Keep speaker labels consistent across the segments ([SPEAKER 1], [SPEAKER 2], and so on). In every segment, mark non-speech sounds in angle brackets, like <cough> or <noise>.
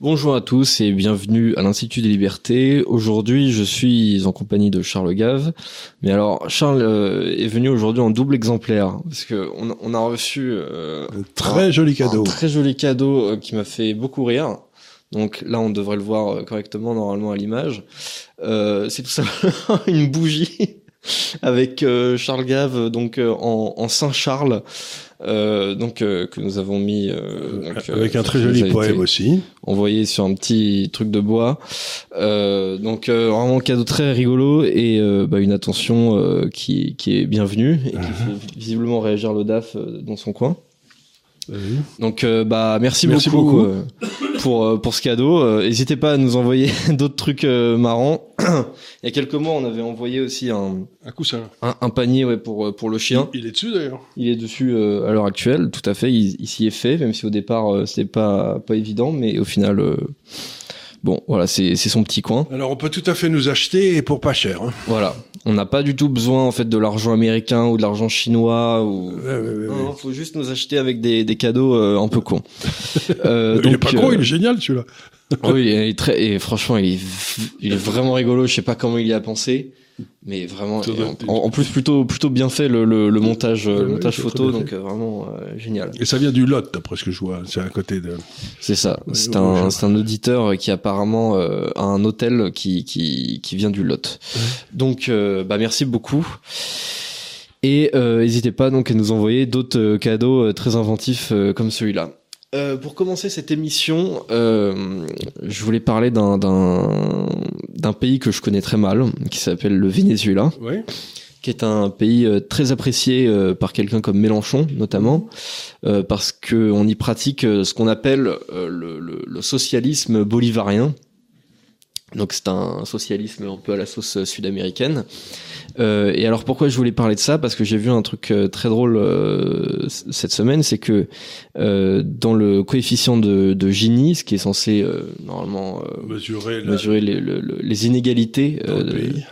[SPEAKER 1] Bonjour à tous et bienvenue à l'Institut des Libertés. Aujourd'hui, je suis en compagnie de Charles Gave. Mais alors, Charles euh, est venu aujourd'hui en double exemplaire parce que on, on a reçu euh,
[SPEAKER 2] un très joli cadeau,
[SPEAKER 1] un très joli cadeau euh, qui m'a fait beaucoup rire. Donc là, on devrait le voir correctement normalement à l'image. C'est tout simplement <laughs> une bougie <laughs> avec Charles Gave donc en, en Saint Charles. Euh, donc euh, que nous avons mis euh,
[SPEAKER 2] donc, avec un très joli poème aussi
[SPEAKER 1] envoyé sur un petit truc de bois donc vraiment un cadeau très rigolo et bah, une attention qui, qui est bienvenue et qui uh-huh. fait visiblement réagir le DAF dans son coin donc bah merci,
[SPEAKER 2] merci
[SPEAKER 1] beaucoup,
[SPEAKER 2] beaucoup.
[SPEAKER 1] pour euh, pour ce cadeau. Euh, n'hésitez pas à nous envoyer <laughs> d'autres trucs euh, marrants. <clears throat> Il y a quelques mois, on avait envoyé aussi un
[SPEAKER 2] un coussin,
[SPEAKER 1] un, panier ouais pour pour le chien.
[SPEAKER 2] Il, est dessus d'ailleurs.
[SPEAKER 1] Il est dessus à l'heure actuelle, tout à fait. Il, s'y est fait, même si au départ c'était pas pas évident, mais au final Bon, voilà, c'est son petit coin.
[SPEAKER 2] Alors on peut tout à fait nous acheter et pour pas cher. Hein.
[SPEAKER 1] Voilà, on n'a pas du tout besoin en fait de l'argent américain ou de l'argent chinois ou. non, faut juste nous acheter avec des, des cadeaux euh, un peu cons. <laughs>
[SPEAKER 2] euh, il est pas con, il est génial celui-là.
[SPEAKER 1] oui, il est très et franchement il est, il est vraiment rigolo. Je sais pas comment il y a pensé mais vraiment en, plus plutôt plutôt bien fait le, le, le montage le montage photo donc euh, vraiment euh, génial.
[SPEAKER 2] Et ça vient du Lot d'après ce que je vois. C'est à côté de
[SPEAKER 1] c'est ça. C'est un c'est un auditeur qui apparemment euh, a un hôtel qui qui qui vient du Lot. Donc bah merci beaucoup. Et n'hésitez pas donc à nous envoyer d'autres cadeaux très inventifs comme celui-là. Euh, pour commencer cette émission, euh, je voulais parler d'un, d'un, pays que je connais très mal, qui s'appelle le Venezuela, qui est un pays euh, très apprécié par quelqu'un comme Mélenchon, notamment, parce qu'on y pratique ce qu'on appelle le, le, socialisme bolivarien. Donc c'est un socialisme un peu à la sauce sud-américaine. Euh, et alors pourquoi je voulais parler de ça? Parce que j'ai vu un truc euh, très drôle euh, cette semaine, c'est que euh, dans le coefficient de, de, Gini, ce qui est censé euh, normalement
[SPEAKER 2] mesurer,
[SPEAKER 1] mesurer les, les, inégalités,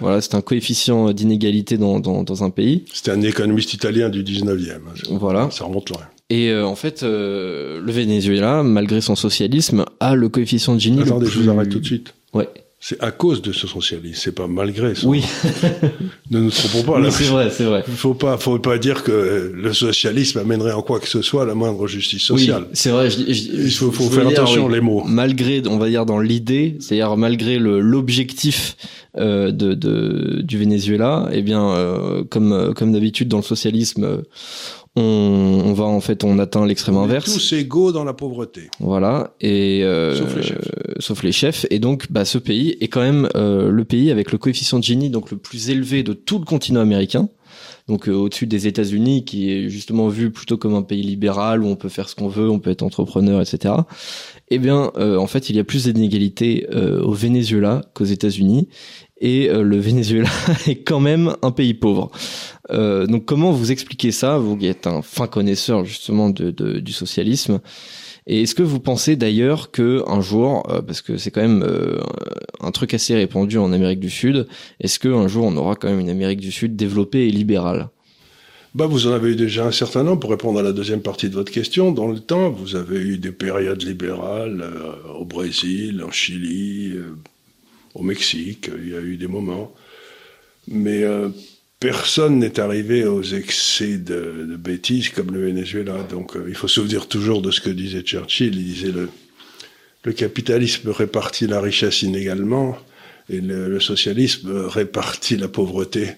[SPEAKER 1] voilà, c'est un coefficient d'inégalité dans, dans, dans, un pays.
[SPEAKER 2] C'était un économiste italien du 19e.
[SPEAKER 1] Voilà.
[SPEAKER 2] Ça remonte loin.
[SPEAKER 1] Et en fait, le Venezuela, malgré son socialisme, a le coefficient de Gini.
[SPEAKER 2] Attendez, je vous arrête tout de suite.
[SPEAKER 1] Ouais.
[SPEAKER 2] C'est à cause de ce socialisme, c'est pas malgré ça.
[SPEAKER 1] Oui.
[SPEAKER 2] ne nous trompons pas. <laughs>
[SPEAKER 1] Oui, c'est vrai, c'est vrai.
[SPEAKER 2] Il faut pas, faut pas dire que le socialisme amènerait en quoi que ce soit la moindre justice sociale.
[SPEAKER 1] Oui, c'est vrai. Je,
[SPEAKER 2] Il faut, faut faire attention les mots.
[SPEAKER 1] Malgré, on va dire dans l'idée, c'est-à-dire malgré l'objectif euh, de, de, du Venezuela, eh bien, euh, comme comme d'habitude dans le socialisme on, on, va en fait on atteint l'extrême inverse.
[SPEAKER 2] Tous égaux dans la pauvreté.
[SPEAKER 1] Voilà et euh,
[SPEAKER 2] sauf les chefs.
[SPEAKER 1] Sauf les chefs et donc bah ce pays est quand même euh, le pays avec le coefficient de Gini donc le plus élevé de tout le continent américain. Donc euh, au-dessus des États-Unis qui est justement vu plutôt comme un pays libéral où on peut faire ce qu'on veut, on peut être entrepreneur, etc. Eh bien en fait il y a plus d'inégalités au Venezuela qu'aux États-Unis et le Venezuela <laughs> est quand même un pays pauvre. Euh, donc comment vous expliquez ça, vous qui êtes un fin connaisseur justement de, de, du socialisme? Et est-ce que vous pensez d'ailleurs que un jour, euh, parce que c'est quand même euh, un truc assez répandu en Amérique du Sud, est-ce que un jour on aura quand même une Amérique du Sud développée et libérale?
[SPEAKER 2] Bah, vous en avez eu déjà un certain nombre pour répondre à la deuxième partie de votre question. Dans le temps, vous avez eu des périodes libérales au Brésil, en Chili, au Mexique. Il y a eu des moments, mais personne n'est arrivé aux excès de, de, bêtises comme le Venezuela. Donc euh, il faut se souvenir toujours de ce que disait Churchill. Il disait le, le capitalisme répartit la richesse inégalement et le, socialisme répartit la pauvreté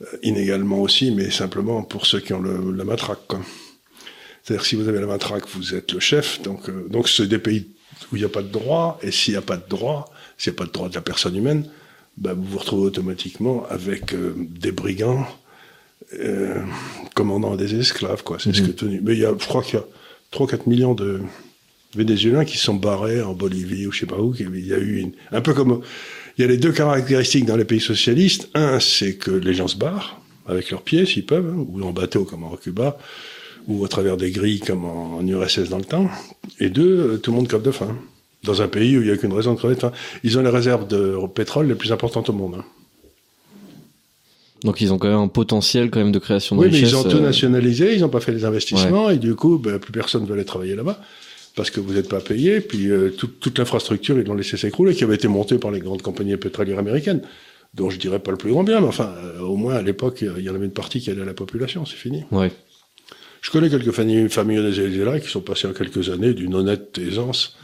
[SPEAKER 2] euh, inégalement aussi, mais simplement pour ceux qui ont la matraque. C'est-à-dire si vous avez la matraque, vous êtes le chef. Donc euh, donc c'est des pays où il n'y a pas de droit, et s'il n'y a pas de droit, a pas de droit de la personne humaine, bah, vous vous retrouvez automatiquement avec euh, des brigands euh, commandant des esclaves, quoi. C'est ce
[SPEAKER 1] Mhm.
[SPEAKER 2] que tenu. Mais il y a, je crois qu'il y a 3-4 millions de Vénézuéliens qui sont barrés en Bolivie ou je sais pas où. Il y a eu une, un peu comme, il y a les deux caractéristiques dans les pays socialistes. Un, c'est que les gens se barrent avec leurs pieds s'ils peuvent, hein, ou en bateau comme en Cuba, ou à travers des grilles comme en, en URSS dans le temps. Et deux, tout le monde crève de faim. Dans un pays où il n'y a qu'une raison de crever de faim. Ils ont les réserves de pétrole les plus importantes au monde. hein.
[SPEAKER 1] Donc ils ont quand même un potentiel quand même de création de
[SPEAKER 2] Oui, mais
[SPEAKER 1] richesse.
[SPEAKER 2] ils ont tout
[SPEAKER 1] euh,
[SPEAKER 2] nationalisé, ils n'ont pas fait les investissements, et du coup, ben, plus personne ne veut aller travailler là-bas, parce que vous n'êtes pas payé, puis euh, toute- toute l'infrastructure, ils l'ont laissé s'écrouler, qui avait été montée par les grandes compagnies pétrolières américaines, dont je dirais pas le plus grand bien, mais enfin, euh, au moins, à l'époque, il y en avait une partie qui allait à la population, c'est fini.
[SPEAKER 1] Ouais.
[SPEAKER 2] Je connais quelques familles, familles au Venezuela qui sont passées en quelques années d'une honnête aisance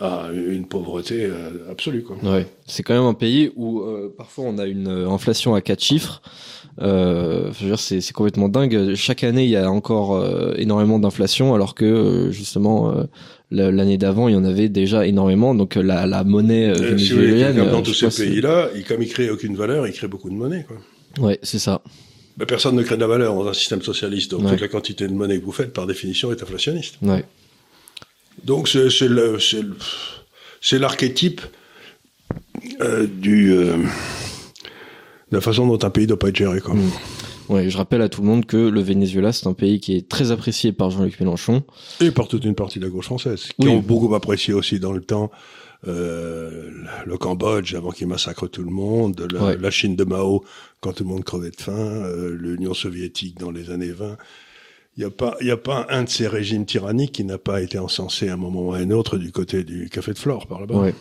[SPEAKER 2] à une pauvreté euh, absolue, quoi.
[SPEAKER 1] Ouais, c'est quand même un pays où euh, parfois on a une euh, inflation à quatre chiffres. Euh, je veux dire, c'est c'est complètement dingue. Chaque année, il y a encore euh, énormément d'inflation, alors que euh, justement la- l'année d'avant, il y en avait déjà énormément. Donc la, la monnaie
[SPEAKER 2] si
[SPEAKER 1] vénézuélienne, euh,
[SPEAKER 2] dans tous ces pays-là, ils- comme ils créent aucune valeur, ils créent beaucoup de monnaie, quoi.
[SPEAKER 1] Ouais, c'est ça.
[SPEAKER 2] Personne ne crée de la valeur dans un système socialiste, donc
[SPEAKER 1] Ouais.
[SPEAKER 2] toute la quantité de monnaie que vous faites, par définition, est inflationniste.
[SPEAKER 1] Ouais.
[SPEAKER 2] Donc c'est c'est le- c'est le- c'est l'archétype euh, du euh, de la façon dont un pays doit pas être géré. Quoi.
[SPEAKER 1] Mm. Ouais, je rappelle à tout le monde que le Venezuela, c'est un pays qui est très apprécié par Jean-Luc Mélenchon.
[SPEAKER 2] Et par toute une partie de la gauche française, qui
[SPEAKER 1] Oui.
[SPEAKER 2] ont beaucoup apprécié aussi dans le temps euh, le Cambodge avant qu'il massacre tout le monde, la,
[SPEAKER 1] Ouais.
[SPEAKER 2] la Chine de Mao quand tout le monde crevait de faim, euh, l'Union soviétique dans les années 20. Il n'y a, pas- il y a pas un de ces régimes tyranniques qui n'a pas été encensé à un moment ou à un autre du côté du café de Flore par là-bas.
[SPEAKER 1] Ouais.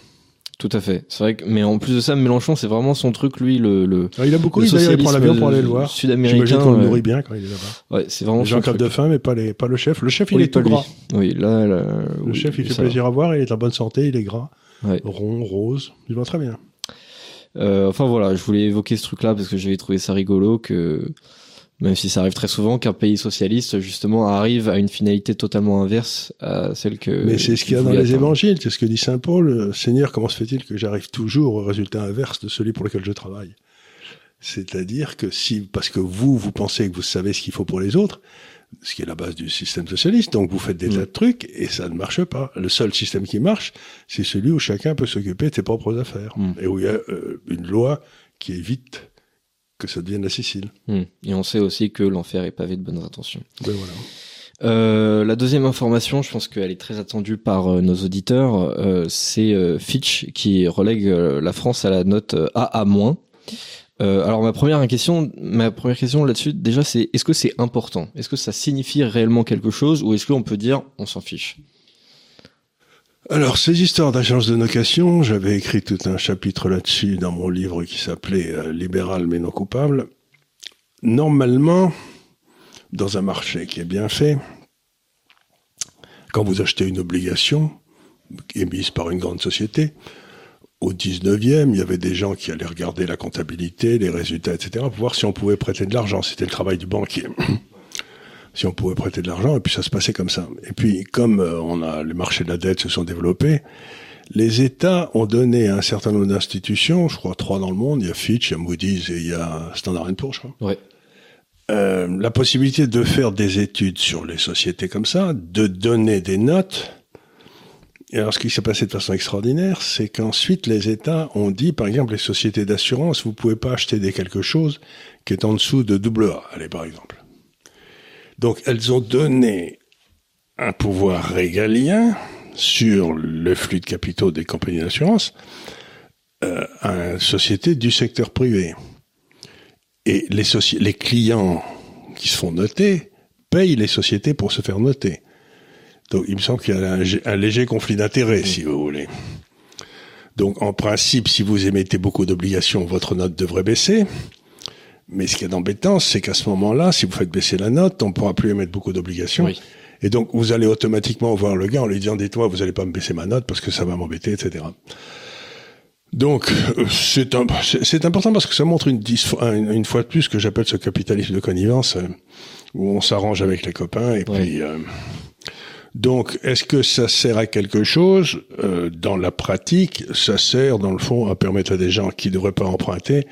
[SPEAKER 1] Tout à fait. C'est vrai que, mais en plus de ça, Mélenchon, c'est vraiment son truc, lui, le, le,
[SPEAKER 2] Ah, il a beaucoup,
[SPEAKER 1] Le
[SPEAKER 2] il, prend l'avion pour aller le voir.
[SPEAKER 1] sud-américain,
[SPEAKER 2] J'imagine qu'on le nourrit bien quand il est là-bas.
[SPEAKER 1] ouais, c'est vraiment
[SPEAKER 2] Les gens de faim, mais pas, les, pas le chef. Le chef, il
[SPEAKER 1] Oui,
[SPEAKER 2] est
[SPEAKER 1] pas
[SPEAKER 2] tout
[SPEAKER 1] lui.
[SPEAKER 2] gras.
[SPEAKER 1] Oui, là, là,
[SPEAKER 2] Le
[SPEAKER 1] oui,
[SPEAKER 2] chef, il fait
[SPEAKER 1] va.
[SPEAKER 2] plaisir à voir, il est en bonne santé, il est gras,
[SPEAKER 1] Ouais.
[SPEAKER 2] rond, rose. Il va très bien.
[SPEAKER 1] Euh, enfin voilà, je voulais évoquer ce truc-là parce que j'avais trouvé ça rigolo que même si ça arrive très souvent qu'un pays socialiste justement arrive à une finalité totalement inverse à celle que.
[SPEAKER 2] Mais c'est ce qu'il y a dans les évangiles, c'est ce que dit Saint Paul. euh, Seigneur, comment se fait-il que j'arrive toujours au résultat inverse de celui pour lequel je travaille? C'est-à-dire que si, parce que vous, vous pensez que vous savez ce qu'il faut pour les autres, ce qui est la base du système socialiste, donc vous faites des
[SPEAKER 1] Mm.
[SPEAKER 2] tas de trucs et ça ne marche pas. Le seul système qui marche, c'est celui où chacun peut s'occuper de ses propres affaires
[SPEAKER 1] Mm.
[SPEAKER 2] et où il y a euh, une loi qui évite que ça devienne la Sicile.
[SPEAKER 1] Hmm. Et on sait aussi que l'enfer est pavé de bonnes intentions.
[SPEAKER 2] Ben voilà.
[SPEAKER 1] Euh, la deuxième information, je pense qu'elle est très attendue par euh, nos auditeurs, euh, c'est Fitch qui relègue la France à la note AA-. Alors ma première question, ma première question là-dessus, déjà, c'est est-ce que c'est important? Est-ce que ça signifie réellement quelque chose ou est-ce qu'on peut dire on s'en fiche?
[SPEAKER 2] Alors, ces histoires d'agence de location, j'avais écrit tout un chapitre là-dessus dans mon livre qui s'appelait euh, Libéral mais non coupable. Normalement, dans un marché qui est bien fait, quand vous achetez une obligation émise par une grande société, au 19e, il y avait des gens qui allaient regarder la comptabilité, les résultats, etc., pour voir si on pouvait prêter de l'argent. C'était le travail du banquier. Si on pouvait prêter de l'argent, et puis ça se passait comme ça. Et puis, comme euh, on a les marchés de la dette se sont développés, les États ont donné à un certain nombre d'institutions, je crois trois dans le monde, il y a Fitch, il y a Moody's et il y a Standard Poor's, je crois,
[SPEAKER 1] Ouais.
[SPEAKER 2] euh, la possibilité de faire des études sur les sociétés comme ça, de donner des notes. Et alors, ce qui s'est passé de façon extraordinaire, c'est qu'ensuite, les États ont dit, par exemple, les sociétés d'assurance, vous pouvez pas acheter des quelque chose qui est en dessous de double A, allez, par exemple. Donc, elles ont donné un pouvoir régalien sur le flux de capitaux des compagnies d'assurance euh, à une société du secteur privé. Et les, clients qui se font noter payent les sociétés pour se faire noter. Donc il me semble qu'il y a un léger conflit d'intérêts, si vous voulez. Donc en principe, si vous émettez beaucoup d'obligations, votre note devrait baisser. Mais ce qui est embêtant, c'est qu'à ce moment-là, si vous faites baisser la note, on ne pourra plus émettre beaucoup d'obligations.
[SPEAKER 1] Oui.
[SPEAKER 2] Et donc, vous allez automatiquement voir le gars en lui disant, dites-moi, vous allez pas me baisser ma note parce que ça va m'embêter, etc. Donc, euh, c'est un- c'est important parce que ça montre une, une, fois de plus ce que j'appelle ce capitalisme de connivence, euh, où on s'arrange avec les copains et
[SPEAKER 1] Ouais.
[SPEAKER 2] puis, euh, Donc, est-ce que ça sert à quelque chose? Euh, Dans la pratique, ça sert, dans le fond, à permettre à des gens qui ne devraient pas emprunter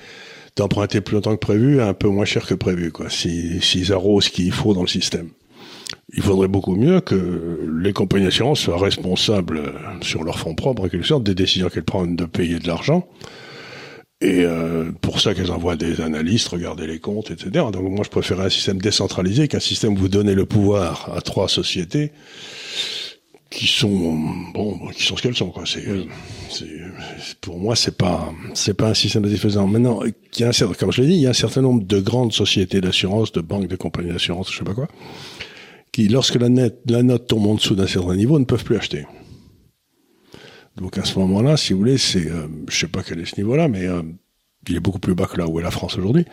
[SPEAKER 2] d'emprunter plus longtemps que prévu à un peu moins cher que prévu, quoi, s'ils si, arrosent ce qu'il faut dans le système. Il faudrait beaucoup mieux que les compagnies d'assurance soient responsables sur leur fonds propres, en quelque sorte, des décisions qu'elles prennent de payer de l'argent. Et euh, pour ça qu'elles envoient des analystes, regarder les comptes, etc. Donc moi, je préférerais un système décentralisé qu'un système où vous donnez le pouvoir à trois sociétés qui sont bon, qui sont ce qu'elles sont quoi. C'est, pour moi c'est pas c'est pas un système satisfaisant. Maintenant, il y a un certain, comme je l'ai dit, il y a un certain nombre de grandes sociétés d'assurance, de banques, de compagnies d'assurance, je sais pas quoi, qui lorsque la, net, la note tombe en dessous d'un certain niveau ne peuvent plus acheter. Donc à ce moment-là, si vous voulez, c'est, euh, je sais pas quel est ce niveau-là, mais euh, il est beaucoup plus bas que là où est la France aujourd'hui.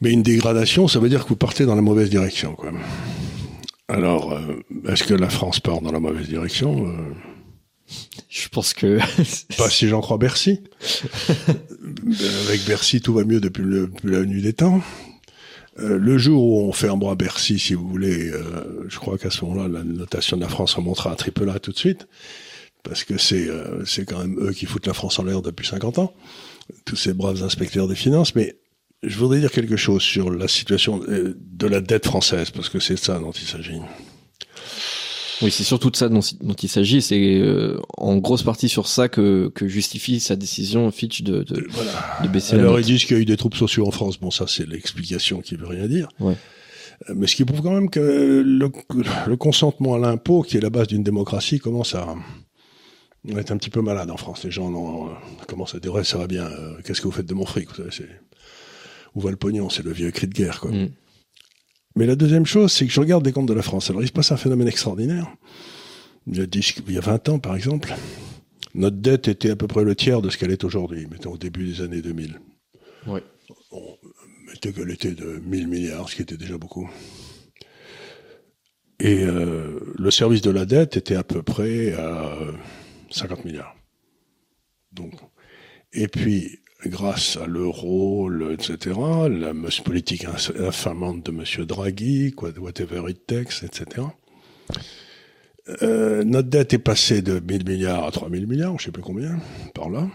[SPEAKER 2] Mais une dégradation, ça veut dire que vous partez dans la mauvaise direction, quoi. Alors, euh, est-ce que la France part dans la mauvaise direction
[SPEAKER 1] Je pense que <laughs>
[SPEAKER 2] pas si j'en crois Bercy. Avec Bercy, tout va mieux depuis, le, depuis la nuit des temps. le jour où on fermera Bercy, si vous voulez, je crois qu'à ce moment-là, la notation de la France remontera à triple A tout de suite parce que c'est euh, c'est quand même eux qui foutent la France en l'air depuis 50 ans, tous ces braves inspecteurs des finances. Mais je voudrais dire quelque chose sur la situation euh, de la dette française, parce que c'est ça dont il s'agit.
[SPEAKER 1] Oui, c'est surtout de ça dont, il s'agit. C'est euh, en grosse partie sur ça que, que justifie sa décision Fitch de, de, voilà. de baisser
[SPEAKER 2] Alors
[SPEAKER 1] la
[SPEAKER 2] ils disent qu'il y a eu des troubles sociaux en France. Bon, ça c'est l'explication qui veut rien dire. Ouais. Mais ce qui prouve quand même que le, le consentement à l'impôt, qui est la base d'une démocratie, commence à, on est un petit peu malade en France. Les gens commencent à dire ouais, ça va bien. Euh, qu'est-ce que vous faites de mon fric Vous savez, où va le pognon C'est le vieux cri de guerre, quoi. Mm. Mais la deuxième chose, c'est que je regarde des comptes de la France. Alors il se passe un phénomène extraordinaire. Il y a, 10, il y a 20 ans, par exemple, notre dette était à peu près le tiers de ce qu'elle est aujourd'hui, mettons au début des années 2000.
[SPEAKER 1] Ouais.
[SPEAKER 2] On mettait qu'elle était de 1000 milliards, ce qui était déjà beaucoup. Et euh, le service de la dette était à peu près à 50 milliards. Donc, et puis, grâce à l'euro, etc., la politique infamante de M. Draghi, whatever it takes, etc., euh, notre dette est passée de 1000 milliards à 3000 milliards, je sais plus combien, par là.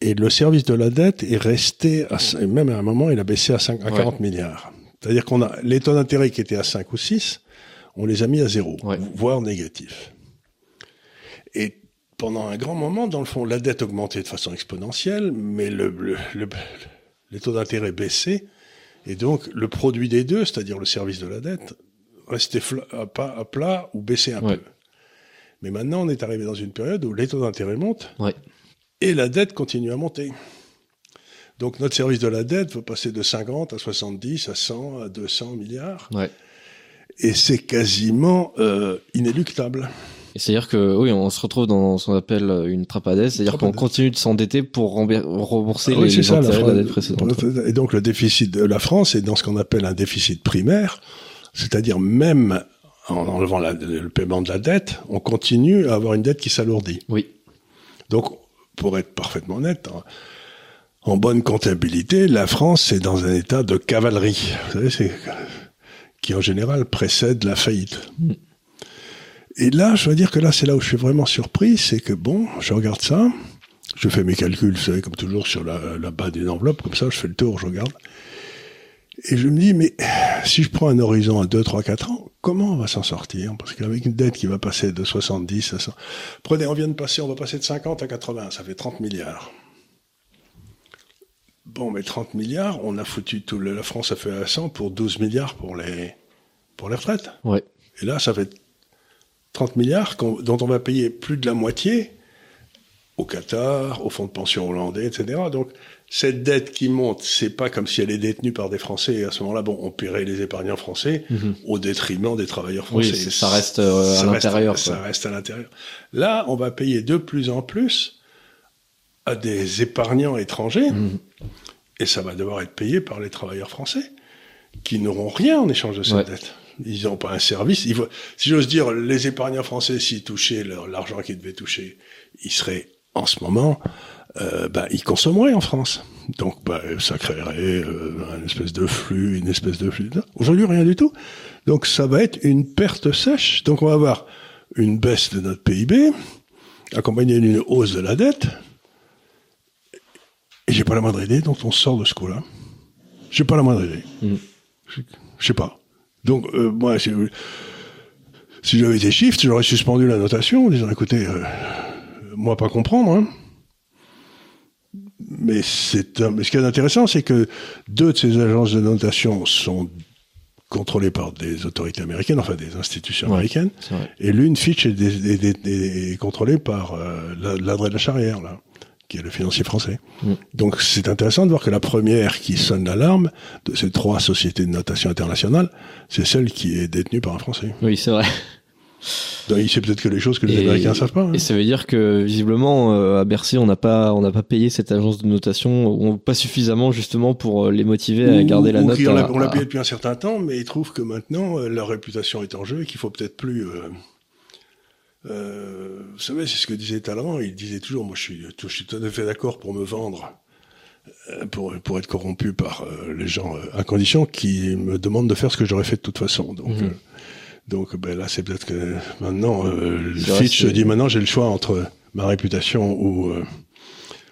[SPEAKER 2] Et le service de la dette est resté, à, même à un moment, il a baissé à, 5, à 40 milliards. C'est-à-dire qu'on a les taux d'intérêt qui étaient à 5 ou 6, on les a mis à zéro, voire négatifs. Et pendant un grand moment, dans le fond, la dette augmentait de façon exponentielle, mais le, le, les taux d'intérêt baissaient. Et donc, le produit des deux, c'est-à-dire le service de la dette, restait à, à plat ou baissait un peu. Mais maintenant, on est arrivé dans une période où les taux d'intérêt montent et la dette continue à monter. Donc, notre service de la dette va passer de 50 à 70 à 100 à 200 milliards. Et c'est quasiment euh, inéluctable.
[SPEAKER 1] C'est-à-dire que oui, on se retrouve dans ce qu'on appelle une trapadesse, c'est-à-dire qu'on continue de s'endetter pour rembourser ah les, intérêts de la dette précédente.
[SPEAKER 2] Et donc le déficit de la France est dans ce qu'on appelle un déficit primaire, c'est-à-dire même en enlevant le paiement de la dette, on continue à avoir une dette qui s'alourdit.
[SPEAKER 1] Oui.
[SPEAKER 2] Donc, pour être parfaitement honnête, en bonne comptabilité, la France est dans un état de cavalerie. Vous savez, c'est qui en général précède la faillite. Mm. Et là, je dois dire que là, c'est là où je suis vraiment surpris, c'est que bon, je regarde ça, je fais mes calculs, vous savez, comme toujours sur la, la bas d'une enveloppe, comme ça, je fais le tour, je regarde. Et je me dis, mais si je prends un horizon à 2, 3, 4 ans, comment on va s'en sortir? Parce qu'avec une dette qui va passer de 70 à 100... Prenez, on vient de passer, on va passer de 50 à 80, ça fait 30 milliards. Bon, mais 30 milliards, on a foutu tout le, la France a fait à 100 pour 12 milliards pour les, pour les retraites.
[SPEAKER 1] Ouais.
[SPEAKER 2] Et là, ça fait 30 milliards dont on va payer plus de la moitié au Qatar, au fonds de pension hollandais, etc. Donc cette dette qui monte, c'est pas comme si elle est détenue par des Français. Et à ce moment-là, bon, on paierait les épargnants français mhm. au détriment des travailleurs français.
[SPEAKER 1] Oui, ça reste euh, à l'intérieur.
[SPEAKER 2] Ça reste à l'intérieur. Là, on va payer de plus en plus à des épargnants étrangers, mhm. et ça va devoir être payé par les travailleurs français qui n'auront rien en échange de cette dette. Ils n'ont pas un service. si j'ose dire, les épargnants français, s'ils touchaient l'argent qu'ils devaient toucher, ils seraient en ce moment euh, bah, ils consommeraient en France. Donc bah, ça créerait euh, une espèce de flux, une espèce de flux. Aujourd'hui, rien du tout. Donc ça va être une perte sèche. Donc on va avoir une baisse de notre PIB, accompagnée d'une hausse de la dette. Et j'ai pas la moindre idée dont on sort de ce coup-là. J'ai pas la moindre idée.
[SPEAKER 1] Mm.
[SPEAKER 2] Je, je sais pas. Donc euh, moi, si, si j'avais été shift, j'aurais suspendu la notation en disant écoutez, euh, moi pas comprendre. Hein. Mais c'est un- mais ce qui est intéressant, c'est que deux de ces agences de notation sont contrôlées par des autorités américaines, enfin des institutions
[SPEAKER 1] Ouais.
[SPEAKER 2] américaines, et l'une Fitch est, contrôlée par euh, la- l'Adré de la Charrière, là, qui est le financier français.
[SPEAKER 1] Mm.
[SPEAKER 2] Donc c'est intéressant de voir que la première qui sonne l'alarme de ces trois sociétés de notation internationale, c'est celle qui est détenue par un Français.
[SPEAKER 1] Oui, c'est vrai.
[SPEAKER 2] Donc, il sait peut-être que les choses que les
[SPEAKER 1] Et-
[SPEAKER 2] Américains savent pas. hein.
[SPEAKER 1] Et ça veut dire que visiblement euh, à Bercy, on n'a pas, on n'a pas payé cette agence de notation, ou pas suffisamment justement pour euh, les motiver à
[SPEAKER 2] Ou-
[SPEAKER 1] garder la
[SPEAKER 2] ou
[SPEAKER 1] note.
[SPEAKER 2] on l'a
[SPEAKER 1] à-
[SPEAKER 2] on l'a
[SPEAKER 1] à-
[SPEAKER 2] payé depuis un certain temps, mais ils trouvent que maintenant euh, leur réputation est en jeu et qu'il faut peut-être plus. euh, euh, vous savez, c'est ce que disait Talleyrand. Il disait toujours, moi, je suis, je suis tout à fait d'accord pour me vendre, euh, pour pour être corrompu par euh, les gens euh, à condition qui me demandent de faire ce que j'aurais fait de toute façon. Donc. Euh, donc ben là, c'est peut-être que maintenant, euh, Fitch se dit maintenant, j'ai le choix entre ma réputation ou euh,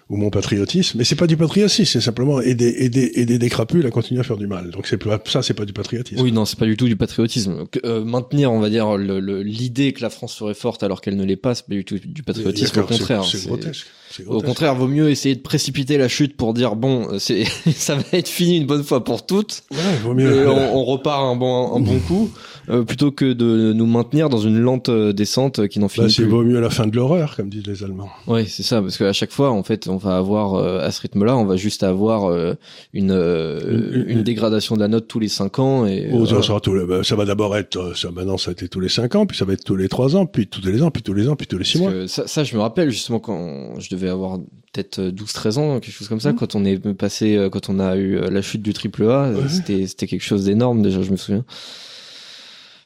[SPEAKER 2] ou mon patriotisme. Mais c'est pas du patriotisme, c'est simplement aider, aider, aider des crapules à continuer à faire du mal. Donc c'est pas, ça, c'est pas du patriotisme.
[SPEAKER 1] Oui, non, c'est pas du tout du patriotisme. Que- euh, maintenir, on va dire, l'idée que la France serait forte alors qu'elle ne l'est pas, c'est pas du tout du patriotisme. Au
[SPEAKER 2] c'est-
[SPEAKER 1] contraire,
[SPEAKER 2] c'est
[SPEAKER 1] c'est-
[SPEAKER 2] grotesque. C'est
[SPEAKER 1] Au contraire, vaut mieux essayer de précipiter la chute pour dire bon, euh, c'est <laughs> ça va être fini une bonne fois pour toutes.
[SPEAKER 2] Ouais, vaut
[SPEAKER 1] Et
[SPEAKER 2] mieux.
[SPEAKER 1] on, on repart un bon un bon coup euh, plutôt que de nous maintenir dans une lente euh, descente qui n'en
[SPEAKER 2] Bah,
[SPEAKER 1] finit
[SPEAKER 2] c'est
[SPEAKER 1] plus.
[SPEAKER 2] vaut mieux la fin de l'horreur, comme disent les Allemands.
[SPEAKER 1] Ouais, c'est ça, parce qu'à chaque fois, en fait, on va avoir euh, à ce rythme-là, on va juste avoir euh, une, euh,
[SPEAKER 2] Une-
[SPEAKER 1] dégradation de la note tous les cinq ans et
[SPEAKER 2] Oh,
[SPEAKER 1] euh,
[SPEAKER 2] ça, sera bah, ça va d'abord être, euh, ça, maintenant, ça a été tous les cinq ans, puis ça va être tous les trois ans, puis tous les ans, puis tous les ans, puis tous les six mois.
[SPEAKER 1] ça, ça, je me rappelle justement quand je devais avoir peut-être 12-13 ans, quelque chose comme
[SPEAKER 2] Mmh.
[SPEAKER 1] ça, quand on est passé, euh, quand on a eu euh, la chute du triple A, euh,
[SPEAKER 2] Ouais.
[SPEAKER 1] c'était, c'était quelque chose d'énorme déjà, je me souviens.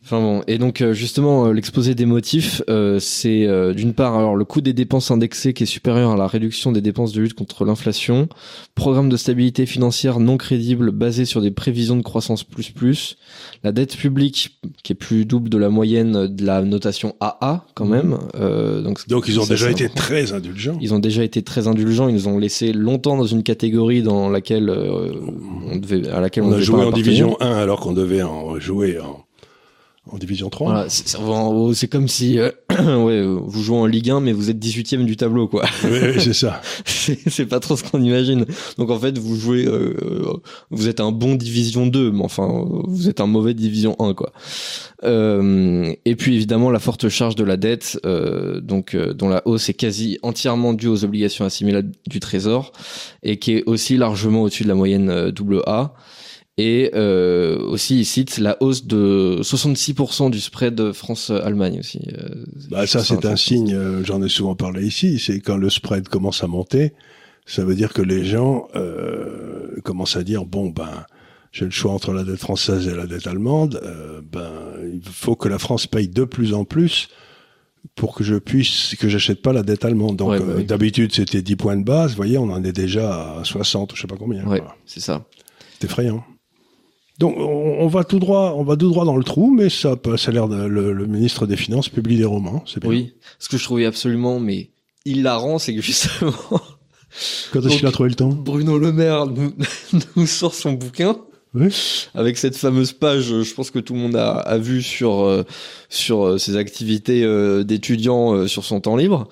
[SPEAKER 1] Enfin bon, et donc euh, justement euh, l'exposé des motifs, euh, c'est euh, d'une part alors le coût des dépenses indexées qui est supérieur à la réduction des dépenses de lutte contre l'inflation, programme de stabilité financière non crédible basé sur des prévisions de croissance plus plus, la dette publique qui est plus double de la moyenne de la notation AA quand même. euh, donc
[SPEAKER 2] Donc, ils ont déjà été
[SPEAKER 1] important.
[SPEAKER 2] très indulgents.
[SPEAKER 1] Ils ont déjà été très indulgents. Ils nous ont laissé longtemps dans une catégorie dans laquelle euh, on devait, à laquelle on,
[SPEAKER 2] On a
[SPEAKER 1] devait
[SPEAKER 2] joué
[SPEAKER 1] pas
[SPEAKER 2] en division 1 alors qu'on devait en jouer en, en division 3.
[SPEAKER 1] Voilà, c'est c'est- comme si euh, <clears throat> ouais, euh, vous jouez en Ligue 1 mais vous êtes 18e du tableau quoi.
[SPEAKER 2] Oui, oui, c'est ça. <laughs>
[SPEAKER 1] c'est pas trop ce qu'on imagine. Donc en fait, vous jouez euh, euh, vous êtes un bon division 2 mais enfin vous êtes un mauvais division 1 quoi. Euh, et puis évidemment la forte charge de la dette euh, donc dont la hausse est quasi entièrement due aux obligations assimilables du trésor et qui est aussi largement au-dessus de la moyenne double A. Et euh, aussi, il cite la hausse de 66% du spread France-Allemagne aussi. Euh,
[SPEAKER 2] Bah, ça, c'est un signe, euh, j'en ai souvent parlé ici, c'est quand le spread commence à monter, ça veut dire que les gens euh, commencent à dire, bon, ben, j'ai le choix entre la dette française et la dette allemande, ben, il faut que la France paye de plus en plus pour que je puisse, que j'achète pas la dette allemande. Donc,
[SPEAKER 1] Ouais, bah oui.
[SPEAKER 2] d'habitude, c'était 10 points de base, vous voyez, on en est déjà à 60, je sais pas combien.
[SPEAKER 1] Ouais, c'est ça.
[SPEAKER 2] C'est effrayant. Donc on, va tout droit, on va tout droit dans le trou, mais ça, peut- ça a l'air de, le, le ministre des Finances publie des romans, c'est bien.
[SPEAKER 1] Oui. Ce que je trouvais absolument mais hilarant, c'est que justement <laughs>
[SPEAKER 2] Quand est-ce qu'il a trouvé le temps?
[SPEAKER 1] Bruno Le Maire <laughs> nous, nous sort son bouquin
[SPEAKER 2] Oui.
[SPEAKER 1] avec cette fameuse page, euh, je pense que tout le monde a, a vu sur euh, sur euh, ses activités euh, d'étudiant euh, sur son temps libre.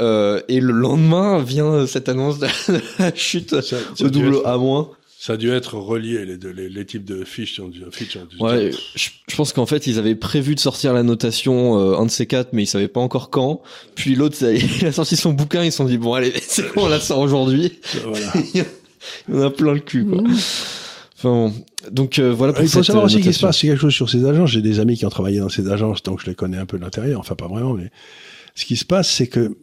[SPEAKER 1] Euh, et le lendemain vient cette annonce de <laughs> la chute
[SPEAKER 2] Ça,
[SPEAKER 1] au double A moins.
[SPEAKER 2] Ça a dû être relié, les, deux- les, les types de fiches ont dû, fiches ont dû
[SPEAKER 1] Ouais, je, je pense qu'en fait ils avaient prévu de sortir la notation euh, un de ces quatre, mais ils savaient pas encore quand. Puis l'autre, <laughs> il a sorti son bouquin, ils se sont dit bon allez, <laughs> c'est bon, on la sort aujourd'hui.
[SPEAKER 2] Voilà. <laughs>
[SPEAKER 1] Il y en a plein le cul quoi. Enfin bon. donc euh, voilà pour
[SPEAKER 2] Il faut
[SPEAKER 1] cette,
[SPEAKER 2] savoir
[SPEAKER 1] euh,
[SPEAKER 2] aussi qu'il se passe quelque chose sur ces agences. J'ai des amis qui ont travaillé dans ces agences, donc je les connais un peu de l'intérieur, enfin pas vraiment, mais ce qui se passe, c'est que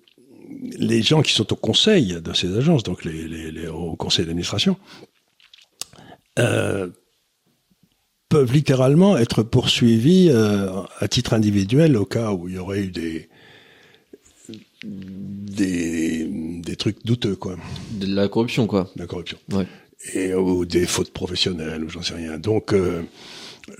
[SPEAKER 2] les gens qui sont au conseil de ces agences, donc les, les, les- au conseil d'administration, euh, peuvent littéralement être poursuivis euh, à titre individuel au cas où il y aurait eu des des, des trucs douteux, quoi.
[SPEAKER 1] De la corruption, quoi.
[SPEAKER 2] De la corruption.
[SPEAKER 1] Ouais.
[SPEAKER 2] Et ou des fautes professionnelles, ou j'en sais rien. Donc, euh,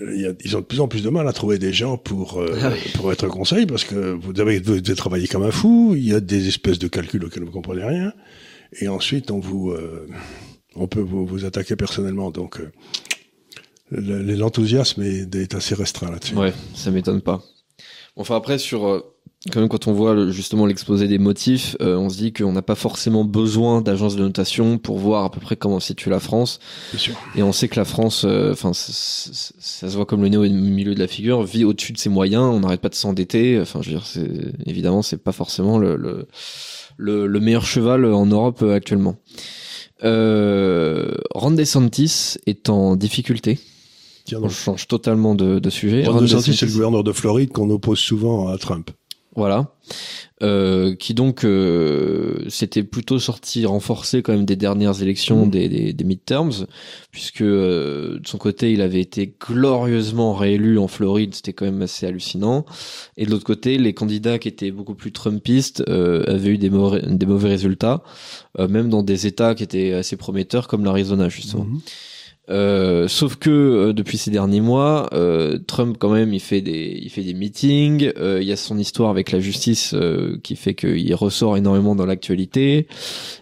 [SPEAKER 2] il y a, ils ont de plus en plus de mal à trouver des gens pour euh,
[SPEAKER 1] Ah oui.
[SPEAKER 2] pour être conseil parce que vous devez, vous devez travailler comme un fou. Il y a des espèces de calculs auxquels vous comprenez rien. Et ensuite, on vous euh, on peut vous, vous attaquer personnellement. Donc, euh, le- l'enthousiasme est, est assez restreint là-dessus.
[SPEAKER 1] Ouais, ça m'étonne pas. Enfin après sur euh, quand même quand on voit le- justement l'exposé des motifs, euh, on se dit qu'on n'a pas forcément besoin d'agences de notation pour voir à peu près comment se situe la France.
[SPEAKER 2] Bien sûr.
[SPEAKER 1] Et on sait que la France, enfin ça se voit comme le nez au milieu de la figure, vit au-dessus de ses moyens. On n'arrête pas de s'endetter. Enfin, je veux dire, c'est évidemment c'est pas forcément le, le le le meilleur cheval en Europe euh, actuellement. Euh, Ron DeSantis est en difficulté.
[SPEAKER 2] Tiens,
[SPEAKER 1] On change totalement de, de sujet.
[SPEAKER 2] Ron
[SPEAKER 1] Ron
[SPEAKER 2] DeSantis, c'est le
[SPEAKER 1] DeSantis-
[SPEAKER 2] gouverneur de Floride qu'on oppose souvent à Trump.
[SPEAKER 1] Voilà. Euh, qui donc euh, s'était plutôt sorti renforcé quand même des dernières élections
[SPEAKER 2] Mhm.
[SPEAKER 1] des, des, des midterms, puisque euh, de son côté il avait été glorieusement réélu en Floride, c'était quand même assez hallucinant. Et de l'autre côté, les candidats qui étaient beaucoup plus trumpistes euh, avaient eu des mauvais, des mauvais résultats, euh, même dans des États qui étaient assez prometteurs comme l'Arizona justement.
[SPEAKER 2] Mhm.
[SPEAKER 1] Euh, sauf que euh, depuis ces derniers mois, euh, Trump quand même il fait des il fait des meetings. euh, Il y a son histoire avec la justice euh, qui fait qu'il ressort énormément dans l'actualité.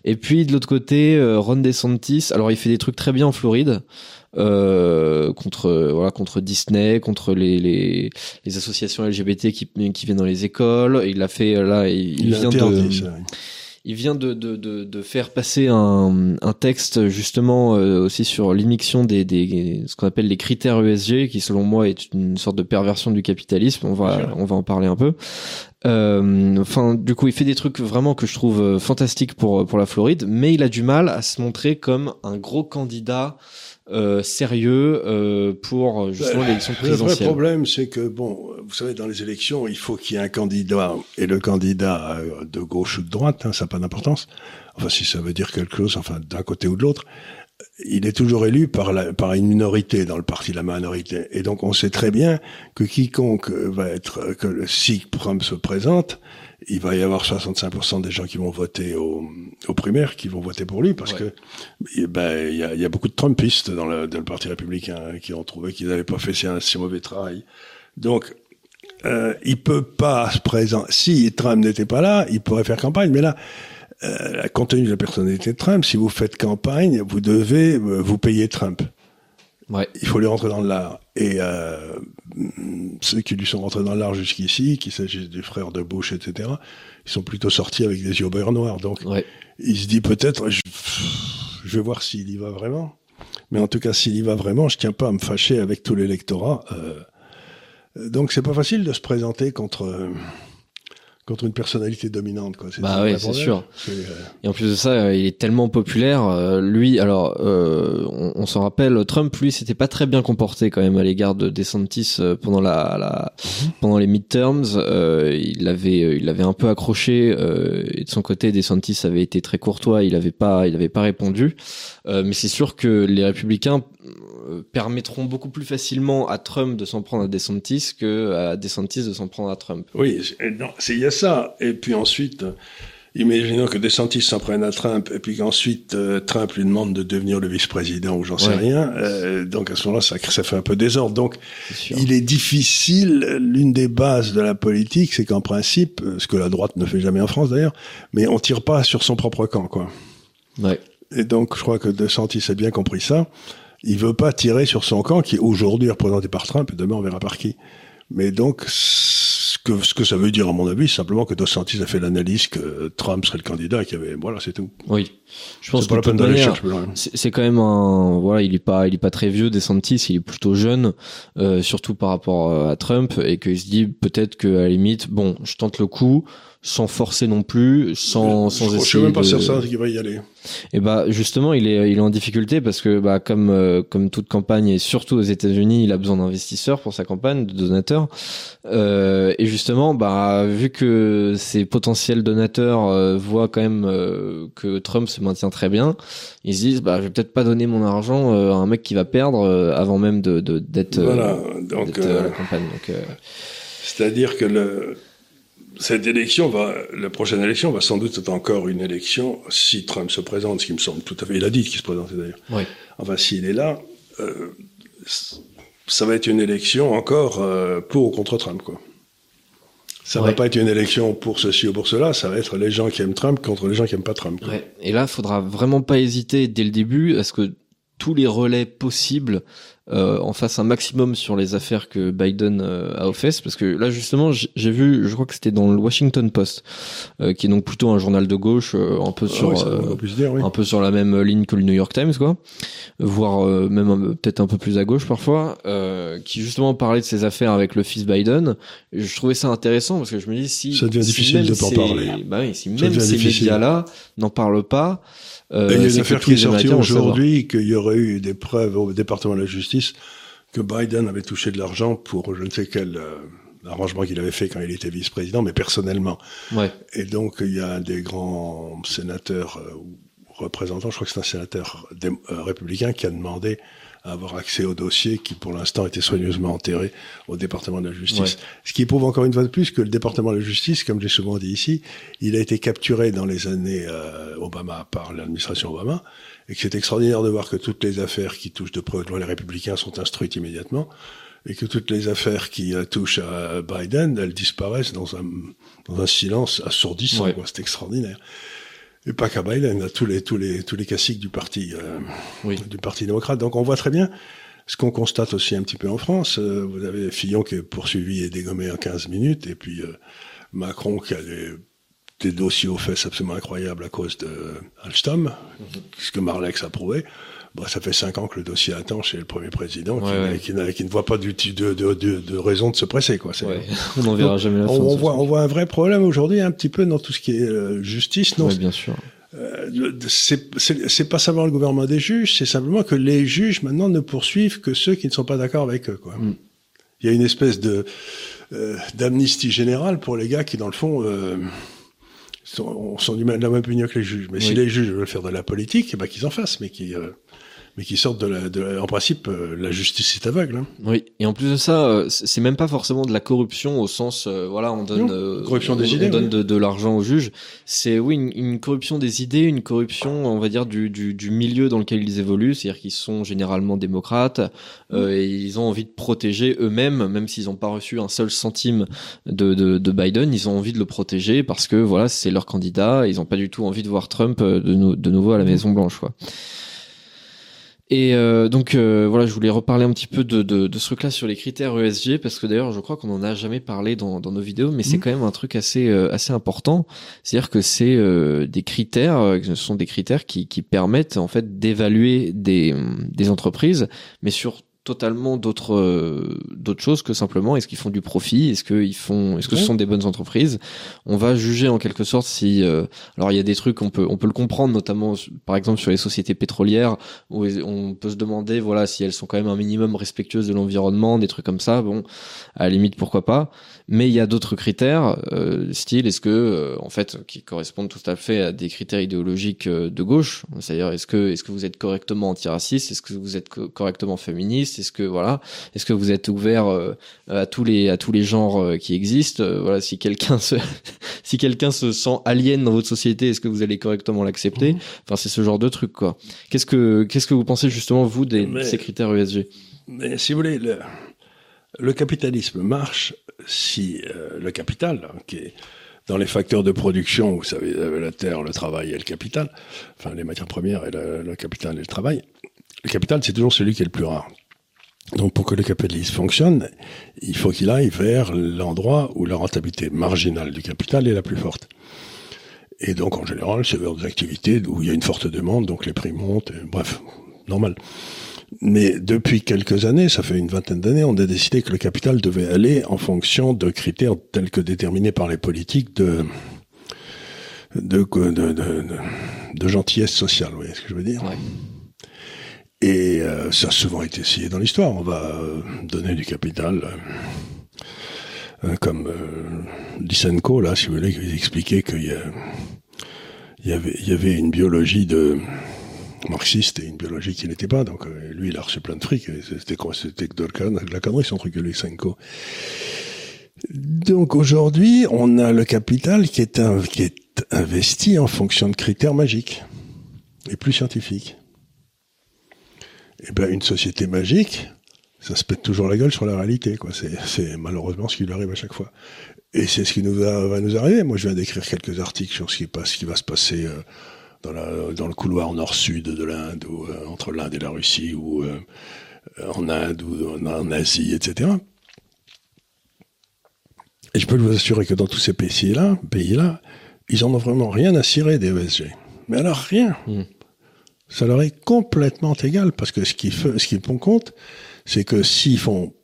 [SPEAKER 1] Et puis de l'autre côté, euh, Ron DeSantis, alors il fait des trucs très bien en Floride. Euh, contre voilà contre Disney contre les, les les associations LGBT qui qui viennent dans les écoles il a fait là il,
[SPEAKER 2] Il,
[SPEAKER 1] vient
[SPEAKER 2] interdit
[SPEAKER 1] de
[SPEAKER 2] ça.
[SPEAKER 1] Il vient de, de, de, de faire passer un, un texte justement euh, aussi sur l'immixtion des, des ce qu'on appelle les critères ESG, qui selon moi est une sorte de perversion du capitalisme. On va on va en parler un peu. Euh, Enfin, du coup, il fait des trucs vraiment que je trouve euh, fantastiques pour pour la Floride, mais il a du mal à se montrer comme un gros candidat euh, sérieux euh, pour euh, justement l'élection
[SPEAKER 2] Le vrai
[SPEAKER 1] présidentielle.
[SPEAKER 2] problème, c'est que, bon, vous savez, dans les élections, il faut qu'il y ait un candidat, et le candidat euh, de gauche ou de droite, hein, ça n'a pas d'importance. Enfin, si ça veut dire quelque chose, enfin, d'un côté ou de l'autre, il est toujours élu par, la, par une minorité dans le parti de la minorité. Et donc, on sait très bien que quiconque va être, que le- si Trump se présente, il va y avoir 65% des gens qui vont voter aux, aux primaires, qui vont voter pour lui, parce
[SPEAKER 1] Ouais.
[SPEAKER 2] que ben, il y a, y a beaucoup de Trumpistes dans le, dans le Parti républicain hein, qui ont trouvé qu'ils n'avaient pas fait si, un si mauvais travail. Donc, euh, il peut pas se présenter. Si Trump n'était pas là, il pourrait faire campagne. Mais là, euh, compte tenu de la personnalité de Trump, si vous faites campagne, vous devez euh, vous payer Trump.
[SPEAKER 1] Ouais.
[SPEAKER 2] Il faut lui rentrer dans l'art. Et euh, ceux qui lui sont rentrés dans l'art jusqu'ici, qu'il s'agisse du frère de Bush, etc., ils sont plutôt sortis avec des yeux au beurre noir. Donc,
[SPEAKER 1] Ouais.
[SPEAKER 2] il se dit peut-être, je, je vais voir s'il y va vraiment. Mais en tout cas, s'il y va vraiment, je tiens pas à me fâcher avec tout l'électorat. Euh, donc, c'est pas facile de se présenter contre euh, contre une personnalité dominante, quoi.
[SPEAKER 1] Bah oui, c'est sûr.
[SPEAKER 2] Euh,
[SPEAKER 1] Et en plus de ça, euh, il est tellement populaire. euh, lui, alors, euh, on, on s'en rappelle, Trump, lui, s'était pas très bien comporté quand même à l'égard de DeSantis euh, pendant la, la pendant les midterms. Euh, il l'avait, euh, il l'avait un peu accroché. euh, et de son côté, DeSantis avait été très courtois. Il avait pas, il avait pas répondu. Euh, mais c'est sûr que les républicains permettront beaucoup plus facilement à Trump de s'en prendre à DeSantis que à DeSantis de s'en prendre à Trump.
[SPEAKER 2] Oui, il y a ça. Et puis ensuite, euh, imaginons que DeSantis s'en prenne à Trump, et puis qu'ensuite euh, Trump lui demande de devenir le vice-président ou j'en sais rien. euh, donc à ce moment-là, ça, ça fait un peu désordre. Donc il est difficile. L'une des bases de la politique, c'est qu'en principe, euh, ce que la droite ne fait jamais en France d'ailleurs, mais on tire pas sur son propre camp, quoi.
[SPEAKER 1] Ouais.
[SPEAKER 2] Et donc, je crois que DeSantis a bien compris ça. Il veut pas tirer sur son camp, qui est aujourd'hui représenté par Trump, et demain on verra par qui. Mais donc, ce que, ce que ça veut dire, à mon avis, c'est simplement que DeSantis a fait l'analyse que Trump serait le candidat, et qu'il y avait, voilà, c'est tout.
[SPEAKER 1] Oui. Je pense
[SPEAKER 2] C'est
[SPEAKER 1] que
[SPEAKER 2] pas la peine.
[SPEAKER 1] C'est quand même un voilà, il est pas il est pas très vieux DeSantis, il est plutôt jeune, euh, surtout par rapport euh, à Trump et qu'il se dit peut-être que à la limite bon, je tente le coup sans forcer non plus, sans sans
[SPEAKER 2] je, je
[SPEAKER 1] essayer
[SPEAKER 2] suis même pas
[SPEAKER 1] de...
[SPEAKER 2] certain qu'il va y aller.
[SPEAKER 1] Et bah justement, il est il est en difficulté parce que bah comme euh, comme toute campagne et surtout aux États-Unis, il a besoin d'investisseurs pour sa campagne, de donateurs. Euh, et justement, bah vu que ses potentiels donateurs euh, voient quand même que Trump se maintient très bien, ils se disent bah je vais peut-être pas donner mon argent à un mec qui va perdre avant même de de- d'être euh,
[SPEAKER 2] Voilà. Donc,
[SPEAKER 1] à la campagne. Donc
[SPEAKER 2] c'est-à-dire que le, cette élection va, la prochaine élection va sans doute être encore une élection si Trump se présente, ce qui me semble tout à fait. Il a dit qu'il se présentait d'ailleurs.
[SPEAKER 1] Oui.
[SPEAKER 2] Enfin, s'il est là, euh, ça va être une élection encore euh, pour ou contre Trump, quoi. Ça
[SPEAKER 1] Ouais.
[SPEAKER 2] va pas être une élection pour ceci ou pour cela, ça va être les gens qui aiment Trump contre les gens qui aiment pas Trump. quoi.
[SPEAKER 1] Ouais. Et là, faudra vraiment pas hésiter dès le début à ce que tous les relais possibles euh, en fassent un maximum sur les affaires que Biden euh, a aux fesses, parce que là justement, j'ai vu, je crois que c'était dans le Washington Post, euh, qui est donc plutôt un journal de gauche, euh, un peu
[SPEAKER 2] Ah
[SPEAKER 1] sur
[SPEAKER 2] oui,
[SPEAKER 1] euh,
[SPEAKER 2] dire, oui.
[SPEAKER 1] un peu sur la même ligne que le New York Times, quoi, voire euh, même peut-être un peu plus à gauche parfois, euh, qui justement parlait de ces affaires avec le fils Biden. Et je trouvais ça intéressant parce que je me dis si
[SPEAKER 2] Ça devient
[SPEAKER 1] si
[SPEAKER 2] difficile de pas en
[SPEAKER 1] ces-
[SPEAKER 2] parler.
[SPEAKER 1] Bah oui, si
[SPEAKER 2] Ça
[SPEAKER 1] même ces médias-là n'en parlent pas. Euh,
[SPEAKER 2] il y a une affaire qui est sortie aujourd'hui qu'il y aurait eu des preuves au département de la justice que Biden avait touché de l'argent pour je ne sais quel euh, arrangement qu'il avait fait quand il était vice-président, mais personnellement.
[SPEAKER 1] Ouais,
[SPEAKER 2] Et donc il y a un des grands sénateurs euh, ou représentants, je crois que c'est un sénateur euh, républicain qui a demandé à avoir accès au dossier qui pour l'instant était soigneusement enterré au département de la justice.
[SPEAKER 1] Ouais.
[SPEAKER 2] Ce qui prouve encore une fois de plus que le département de la justice, comme j'ai souvent dit ici, il a été capturé dans les années euh, Obama par l'administration Obama et que c'est extraordinaire de voir que toutes les affaires qui touchent de près ou de loin les républicains sont instruites immédiatement et que toutes les affaires qui euh, touchent à Biden, elles disparaissent dans un, dans un silence assourdissant.
[SPEAKER 1] Ouais.
[SPEAKER 2] C'est extraordinaire. Et pas qu'à Biden, à tous les tous les tous les classiques du parti euh,
[SPEAKER 1] oui,
[SPEAKER 2] du parti démocrate. Donc on voit très bien ce qu'on constate aussi un petit peu en France. Euh, vous avez Fillon qui est poursuivi et dégommé en 15 minutes, et puis euh, Macron qui a des, des dossiers aux fesses absolument incroyables à cause de Alstom, ce que Marlex a prouvé. Bon, ça fait cinq ans que le dossier attend chez le premier président, qui,
[SPEAKER 1] Ouais, ouais.
[SPEAKER 2] qui n'a- qui ne voit pas du, de, de, de, de raison de se presser. Quoi.
[SPEAKER 1] Ouais. <laughs> on n'en verra jamais la
[SPEAKER 2] on, voit, on voit un vrai problème aujourd'hui un petit peu dans tout ce qui est euh, justice. Non,
[SPEAKER 1] Ouais, bien sûr.
[SPEAKER 2] euh, c'est pas savoir le gouvernement des juges, c'est simplement que les juges maintenant ne poursuivent que ceux qui ne sont pas d'accord avec eux. Quoi.
[SPEAKER 1] Mm.
[SPEAKER 2] Il y a une espèce de euh, d'amnistie générale pour les gars qui, dans le fond, euh, sont, sont du même, de la même opinion que les juges. Mais si les juges veulent faire de la politique, eh ben, qu'ils en fassent, mais qui, euh, mais qui sortent de la, de la- en principe, euh, la justice est aveugle. Hein.
[SPEAKER 1] Oui, et en plus de ça, euh, c'est même pas forcément de la corruption au sens, euh, voilà, on donne,
[SPEAKER 2] Non,
[SPEAKER 1] euh,
[SPEAKER 2] corruption des
[SPEAKER 1] on,
[SPEAKER 2] idées,
[SPEAKER 1] on donne
[SPEAKER 2] oui.
[SPEAKER 1] de, de l'argent aux juges. C'est oui une, une corruption des idées, une corruption, on va dire du, du, du milieu dans lequel ils évoluent, c'est-à-dire qu'ils sont généralement démocrates euh, et ils ont envie de protéger eux-mêmes, même s'ils n'ont pas reçu un seul centime de, de, de Biden, ils ont envie de le protéger parce que voilà, c'est leur candidat, ils ont pas du tout envie de voir Trump de, nou- de nouveau à la Maison Blanche, quoi. Et euh, donc euh, voilà, je voulais reparler un petit peu de, de, de ce truc-là sur les critères ESG parce que d'ailleurs, je crois qu'on en a jamais parlé dans, dans nos vidéos, mais c'est
[SPEAKER 2] Mhm.
[SPEAKER 1] quand même un truc assez euh, assez important. C'est-à-dire que c'est euh, des critères, euh, ce sont des critères qui, qui permettent en fait d'évaluer des des entreprises, mais sur totalement d'autres euh, d'autres choses que simplement est-ce qu'ils font du profit est-ce qu'ils font est-ce que ce sont des bonnes entreprises? On va juger en quelque sorte si euh, alors il y a des trucs on peut on peut le comprendre notamment par exemple sur les sociétés pétrolières où on peut se demander voilà si elles sont quand même un minimum respectueuses de l'environnement des trucs comme ça bon à la limite pourquoi pas mais il y a d'autres critères euh, style est-ce que euh, en fait qui correspondent tout à fait à des critères idéologiques euh, de gauche? C'est-à-dire est-ce que est-ce que vous êtes correctement antiraciste? Est-ce que vous êtes co- correctement féministe? Est-ce que voilà est-ce que vous êtes ouvert euh, à tous les à tous les genres euh, qui existent? Voilà si quelqu'un <laughs> se si quelqu'un se sent alien dans votre société est-ce que vous allez correctement l'accepter? Enfin c'est ce genre de truc quoi. Qu'est-ce que qu'est-ce que vous pensez justement vous des, de ces critères ESG
[SPEAKER 2] Mais si vous voulez, le, le capitalisme marche si euh, le capital, hein, qui est dans les facteurs de production, vous savez, euh, la terre, le travail et le capital, enfin les matières premières et le, capital et le travail, le capital c'est toujours celui qui est le plus rare. Donc pour que le capitalisme fonctionne, il faut qu'il aille vers l'endroit où la rentabilité marginale du capital est la plus forte. Et donc en général, c'est vers des activités où il y a une forte demande, donc les prix montent, bref, normal. Mais depuis quelques années, ça fait une vingtaine d'années, on a décidé que le capital devait aller en fonction de critères tels que déterminés par les politiques de de, de, de, de, gentillesse sociale, vous voyez ce que je veux dire?
[SPEAKER 1] Ouais.
[SPEAKER 2] Et euh, ça a souvent été essayé dans l'histoire. On va euh, donner du capital, euh, euh, comme euh, Lysenko, là, si vous voulez, qui expliquait qu'il y, y, avait, il y avait une biologie de marxiste et une biologie qui n'était pas. Donc euh, lui, il a reçu plein de fric. C'était C'était de la connerie, son truc, Lysenko. Donc aujourd'hui, on a le capital qui est, qui est investi en fonction de critères magiques et plus scientifiques. Et ben une société magique, ça se pète toujours la gueule sur la réalité, quoi. C'est malheureusement ce qui lui arrive à chaque fois. Et c'est ce qui nous va nous arriver. Moi, je viens d'écrire quelques articles sur ce qui, passe, ce qui va se passer euh, dans, la, dans le couloir nord-sud de l'Inde, ou euh, entre l'Inde et la Russie, ou euh, en Inde, ou en, Asie, etc. Et je peux vous assurer que dans tous ces pays-là, pays-là, ils en ont vraiment rien à cirer des ESG. Mais alors rien. Hmm. Ça leur est complètement égal parce que ce qui ce qui compte, c'est que s'ils font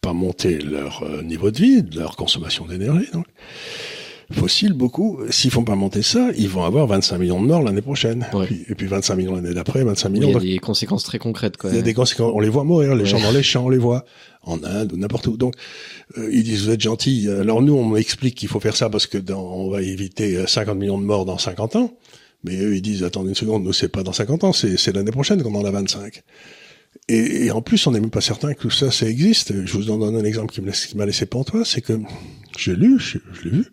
[SPEAKER 2] pas monter leur euh, niveau de vie, leur consommation d'énergie, donc fossile beaucoup. S'ils font pas monter ça, ils vont avoir 25 millions de morts l'année prochaine. Et, puis, 25 millions l'année d'après, 25 millions.
[SPEAKER 1] Il y a des conséquences très concrètes. Quoi.
[SPEAKER 2] Il y a des conséquences. On les voit mourir. Les gens dans les champs, on les voit en Inde ou n'importe où. Donc euh, ils disent vous êtes gentils. Alors nous, on m'explique qu'il faut faire ça parce que dans, on va éviter 50 millions de morts dans 50 ans. Mais eux, ils disent attendez une seconde, nous c'est pas dans 50 ans, c'est l'année prochaine qu'on en a 25. Et, en plus, on n'est même pas certain que tout ça, ça existe. Je vous en donne un exemple qui m'a laissé pantois, c'est que j'ai lu, je, l'ai vu,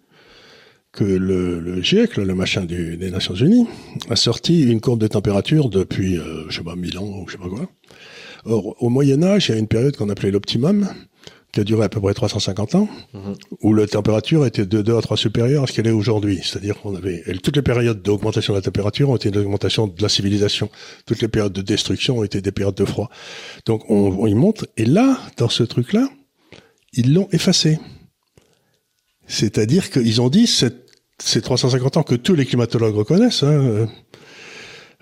[SPEAKER 2] que le, le GIEC, le machin des Nations Unies, a sorti une courbe de température depuis, euh, je sais pas, 1000 ans ou je sais pas quoi. Or, au Moyen Âge, il y a une période qu'on appelait l'optimum, qui a duré à peu près 350 ans, mhm. où la température était de 2 à 3 supérieure à ce qu'elle est aujourd'hui. C'est-à-dire qu'on avait... toutes les périodes d'augmentation de la température ont été une augmentation de la civilisation. Toutes les périodes de destruction ont été des périodes de froid. Donc on, on y montre. Et là, dans ce truc-là, ils l'ont effacé. C'est-à-dire qu'ils ont dit, ces 350 ans que tous les climatologues reconnaissent, hein,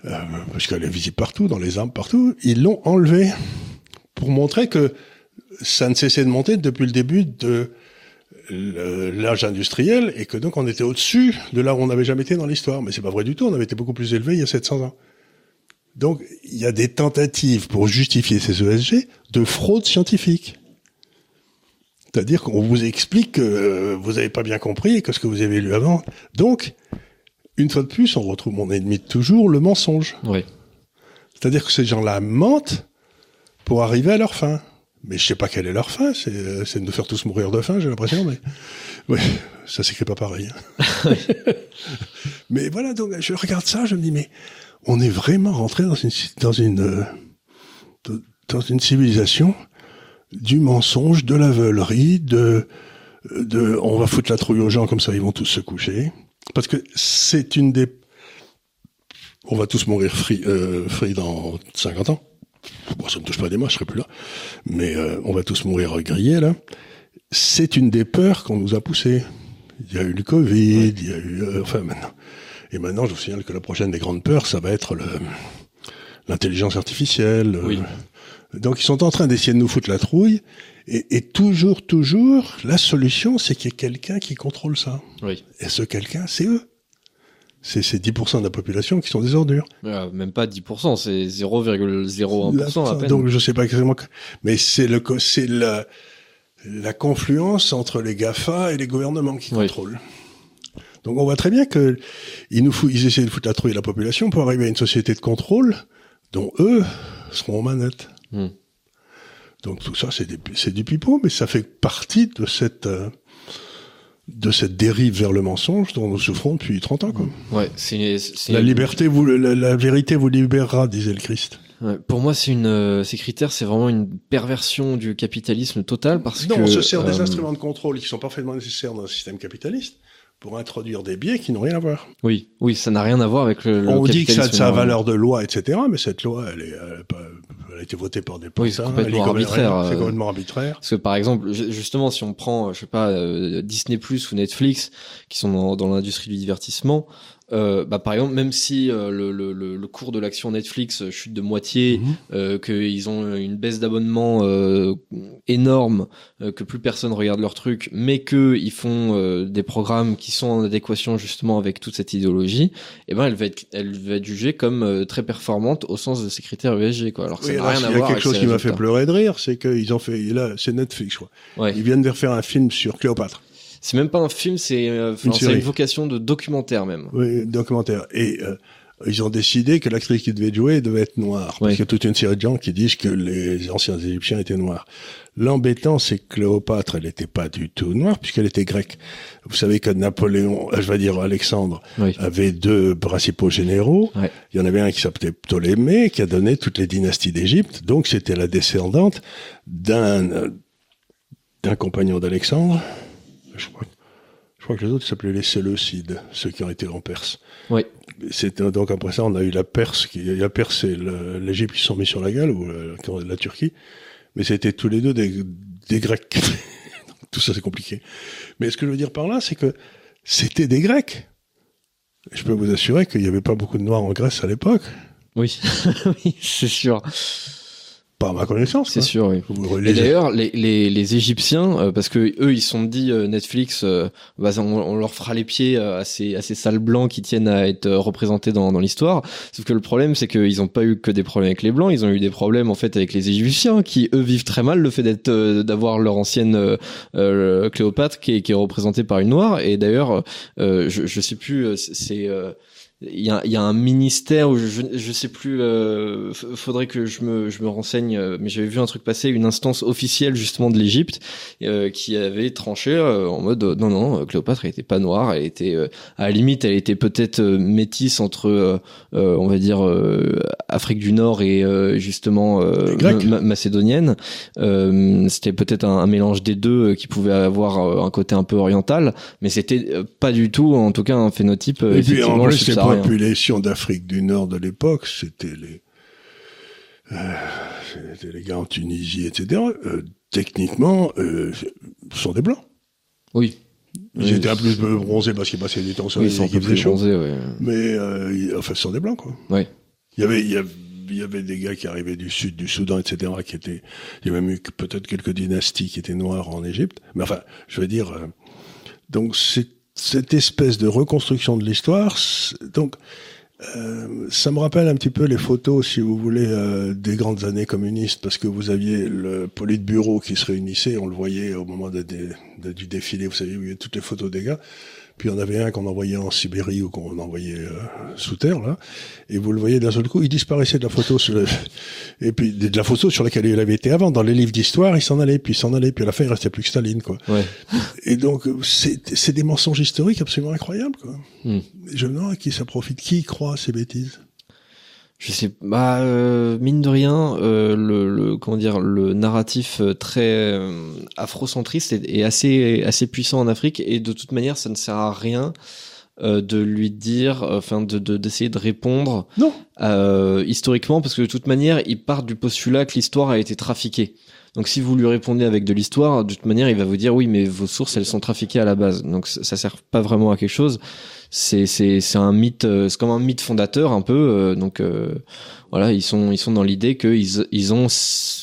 [SPEAKER 2] euh, parce qu'elle est visible partout, dans les arbres, partout, ils l'ont enlevé pour montrer que ça ne cessait de monter depuis le début de l'âge industriel et que donc on était au-dessus de là où on n'avait jamais été dans l'histoire. Mais c'est pas vrai du tout, on avait été beaucoup plus élevé il y a 700 ans. Donc il y a des tentatives pour justifier ces ESG de fraude scientifique. C'est-à-dire qu'on vous explique que euh, vous n'avez pas bien compris et que ce que vous avez lu avant. Donc, une fois de plus, on retrouve mon ennemi de toujours, le mensonge.
[SPEAKER 1] Oui.
[SPEAKER 2] C'est-à-dire que ces gens-là mentent pour arriver à leur fin. Mais je sais pas quelle est leur fin, c'est, euh, de nous faire tous mourir de faim, j'ai l'impression, mais oui, ça s'écrit pas pareil. Hein. <laughs> mais voilà, donc je regarde ça, je me dis, mais on est vraiment rentré dans une dans une euh, dans une civilisation du mensonge, de la veulerie, de de on va foutre la trouille aux gens comme ça ils vont tous se coucher parce que c'est une des on va tous mourir free, euh, free dans 50 ans Bon, ça me touche pas des mois, je serai plus là. Mais euh, on va tous mourir grillés, là. C'est une des peurs qu'on nous a poussées. Il y a eu le Covid, il y a eu... Euh, enfin, maintenant. Et maintenant, je vous signale que la prochaine des grandes peurs, ça va être le l'intelligence artificielle.
[SPEAKER 1] Oui.
[SPEAKER 2] Donc, ils sont en train d'essayer de nous foutre la trouille. Et, et toujours, toujours, la solution, c'est qu'il y ait quelqu'un qui contrôle ça.
[SPEAKER 1] Oui.
[SPEAKER 2] Et ce quelqu'un, c'est eux c'est 10% de la population qui sont des ordures.
[SPEAKER 1] même pas 10%, c'est 0,01% à peine.
[SPEAKER 2] Donc je sais pas exactement, mais c'est le c'est la la confluence entre les Gafa et les gouvernements qui contrôlent. Donc on voit très bien que ils nous ils essaient de foutre la trouille à la population pour arriver à une société de contrôle dont eux seront aux manettes. Hmm. Donc tout ça c'est du pipeau, mais ça fait partie de cette euh, de cette dérive vers le mensonge dont nous souffrons depuis 30 ans. Quoi.
[SPEAKER 1] Ouais, c'est,
[SPEAKER 2] la liberté, vous, la, vérité vous libérera, disait le Christ.
[SPEAKER 1] pour moi, c'est une, euh, ces critères, c'est vraiment une perversion du capitalisme total parce
[SPEAKER 2] que.
[SPEAKER 1] Non,
[SPEAKER 2] on se sert des euh, instruments de contrôle qui sont parfaitement nécessaires dans un système capitaliste pour introduire des biais qui n'ont rien à voir.
[SPEAKER 1] Oui, oui, ça n'a rien à voir avec le.
[SPEAKER 2] On dit que ça, a valeur de loi, etc. Mais cette loi, elle, est, elle, a été votée par des
[SPEAKER 1] oui, c'est complètement arbitraire.
[SPEAKER 2] C'est complètement arbitraire.
[SPEAKER 1] Parce que par exemple, justement, si on prend, je sais pas, euh, Disney Plus ou Netflix, qui sont dans, dans l'industrie du divertissement, euh, bah, par exemple, même si euh, le, le, le, cours de l'action Netflix chute de moitié, mhm. euh, qu'ils ont une baisse d'abonnement euh, énorme, que plus personne regarde leurs trucs, mais que ils font des programmes qui sont en adéquation justement avec toute cette idéologie, eh ben elle va être, elle va être jugée comme très performante au sens de ces critères ESG, quoi. Alors que ça n'a rien à voir.
[SPEAKER 2] Il y a quelque chose qui m'a fait pleurer de rire, c'est qu'ils ont fait, là, c'est Netflix, crois. Ouais. Ils viennent de refaire un film sur Cléopâtre.
[SPEAKER 1] C'est même pas un film, c'est euh, une, vocation de documentaire même.
[SPEAKER 2] Oui, documentaire. Et euh, ils ont décidé que l'actrice qui devait jouer devait être noire. Parce qu'il y a toute une série de gens qui disent que les anciens Égyptiens étaient noirs. L'embêtant, c'est que Cléopâtre, elle n'était pas du tout noire, puisqu'elle était grecque. Vous savez que Napoléon, euh, je vais dire Alexandre, avait deux principaux généraux. Il y en avait un qui s'appelait Ptolémée, qui a donné toutes les dynasties d'Égypte. Donc, c'était la descendante d'un d'un compagnon d'Alexandre. Je crois, je crois que les autres s'appelaient les Séleucides, ceux qui ont été en Perse.
[SPEAKER 1] Oui.
[SPEAKER 2] C'est donc après ça, on a eu la Perse qui a percé l'Égypte qui se sont mis sur la gueule ou la, la Turquie, mais c'était tous les deux des, des Grecs. <laughs> Tout ça c'est compliqué. Mais ce que je veux dire par là, c'est que c'était des Grecs. Je peux vous assurer qu'il n'y avait pas beaucoup de Noirs en Grèce à l'époque.
[SPEAKER 1] Oui, <laughs> oui, c'est sûr.
[SPEAKER 2] Pas à ma connaissance.
[SPEAKER 1] C'est sûr, oui. Et d'ailleurs, les, les, les, Égyptiens, euh, parce que eux, ils sont dit euh, Netflix, euh, bah, on, on, leur fera les pieds à ces, à ces salles blancs qui tiennent à être représentés dans, dans l'histoire. Sauf que le problème, c'est qu'ils n'ont pas eu que des problèmes avec les blancs, ils ont eu des problèmes en fait avec les Égyptiens, qui eux vivent très mal le fait d'être, d'avoir leur ancienne Cléopâtre qui est, qui est représentée par une noire. Et d'ailleurs, je, je sais plus, c'est il y a, y a, un ministère où je, je sais plus euh, faudrait que je me, je me renseigne euh, mais j'avais vu un truc passer une instance officielle justement de l'Égypte euh, qui avait tranché euh, en mode non non Cléopâtre elle était pas noire elle était à la limite elle était peut-être métisse entre on va dire Afrique du Nord et justement macédonienne. C'était peut-être un, un, mélange des deux qui pouvait avoir un côté un peu oriental mais c'était pas du tout en tout cas un phénotype
[SPEAKER 2] et puis en population d'Afrique du Nord de l'époque, c'était les, euh, c'était les gars en Tunisie, etc. Euh, techniquement, euh, sont des blancs.
[SPEAKER 1] Oui.
[SPEAKER 2] Ils étaient un peu plus bronzés parce qu'ils passaient du temps sur
[SPEAKER 1] oui, les équipes des bronzés, ouais.
[SPEAKER 2] Mais euh, enfin, ce sont des blancs, quoi.
[SPEAKER 1] Oui.
[SPEAKER 2] Il y avait, il y avait il y avait des gars qui arrivaient du sud, du Soudan, etc., qui étaient, il y a même eu peut-être quelques dynasties qui étaient noires en Égypte. Mais enfin, je veux dire, euh, donc c'est cette espèce de reconstruction de l'histoire, donc euh, ça me rappelle un petit peu les photos, si vous voulez, euh, des grandes années communistes, parce que vous aviez le bureau qui se réunissait, on le voyait au moment du défilé, vous savez, il y avait toutes les photos des gars. Puis on avait un qu'on envoyait en Sibérie ou qu'on envoyait euh, sous terre là, et vous le voyez d'un seul coup, il disparaissait de la photo sur le... <laughs> et puis de la photo sur laquelle il avait été avant. Dans les livres d'histoire, il s'en allait, puis il s'en allait, puis à la fin il restait plus que Staline quoi.
[SPEAKER 1] Ouais.
[SPEAKER 2] Et donc c'est des mensonges historiques absolument incroyables quoi.
[SPEAKER 1] Hmm.
[SPEAKER 2] Je me demande à qui ça profite, qui croit à ces bêtises?
[SPEAKER 1] Je sais bah euh, mine de rien euh, le, le, comment dire le narratif euh, très euh, afrocentriste est, est, assez assez puissant en Afrique et de toute manière ça ne sert à rien euh, de lui dire enfin de d'essayer de, répondre
[SPEAKER 2] non.
[SPEAKER 1] historiquement parce que de toute manière il part du postulat que l'histoire a été trafiquée. Donc si vous lui répondez avec de l'histoire, de toute manière, il va vous dire oui, mais vos sources, elles sont trafiquées à la base. Donc ça sert pas vraiment à quelque chose c'est c'est c'est un mythe euh, c'est comme un mythe fondateur un peu euh, donc euh, voilà, ils sont ils sont dans l'idée qu'ils ils ont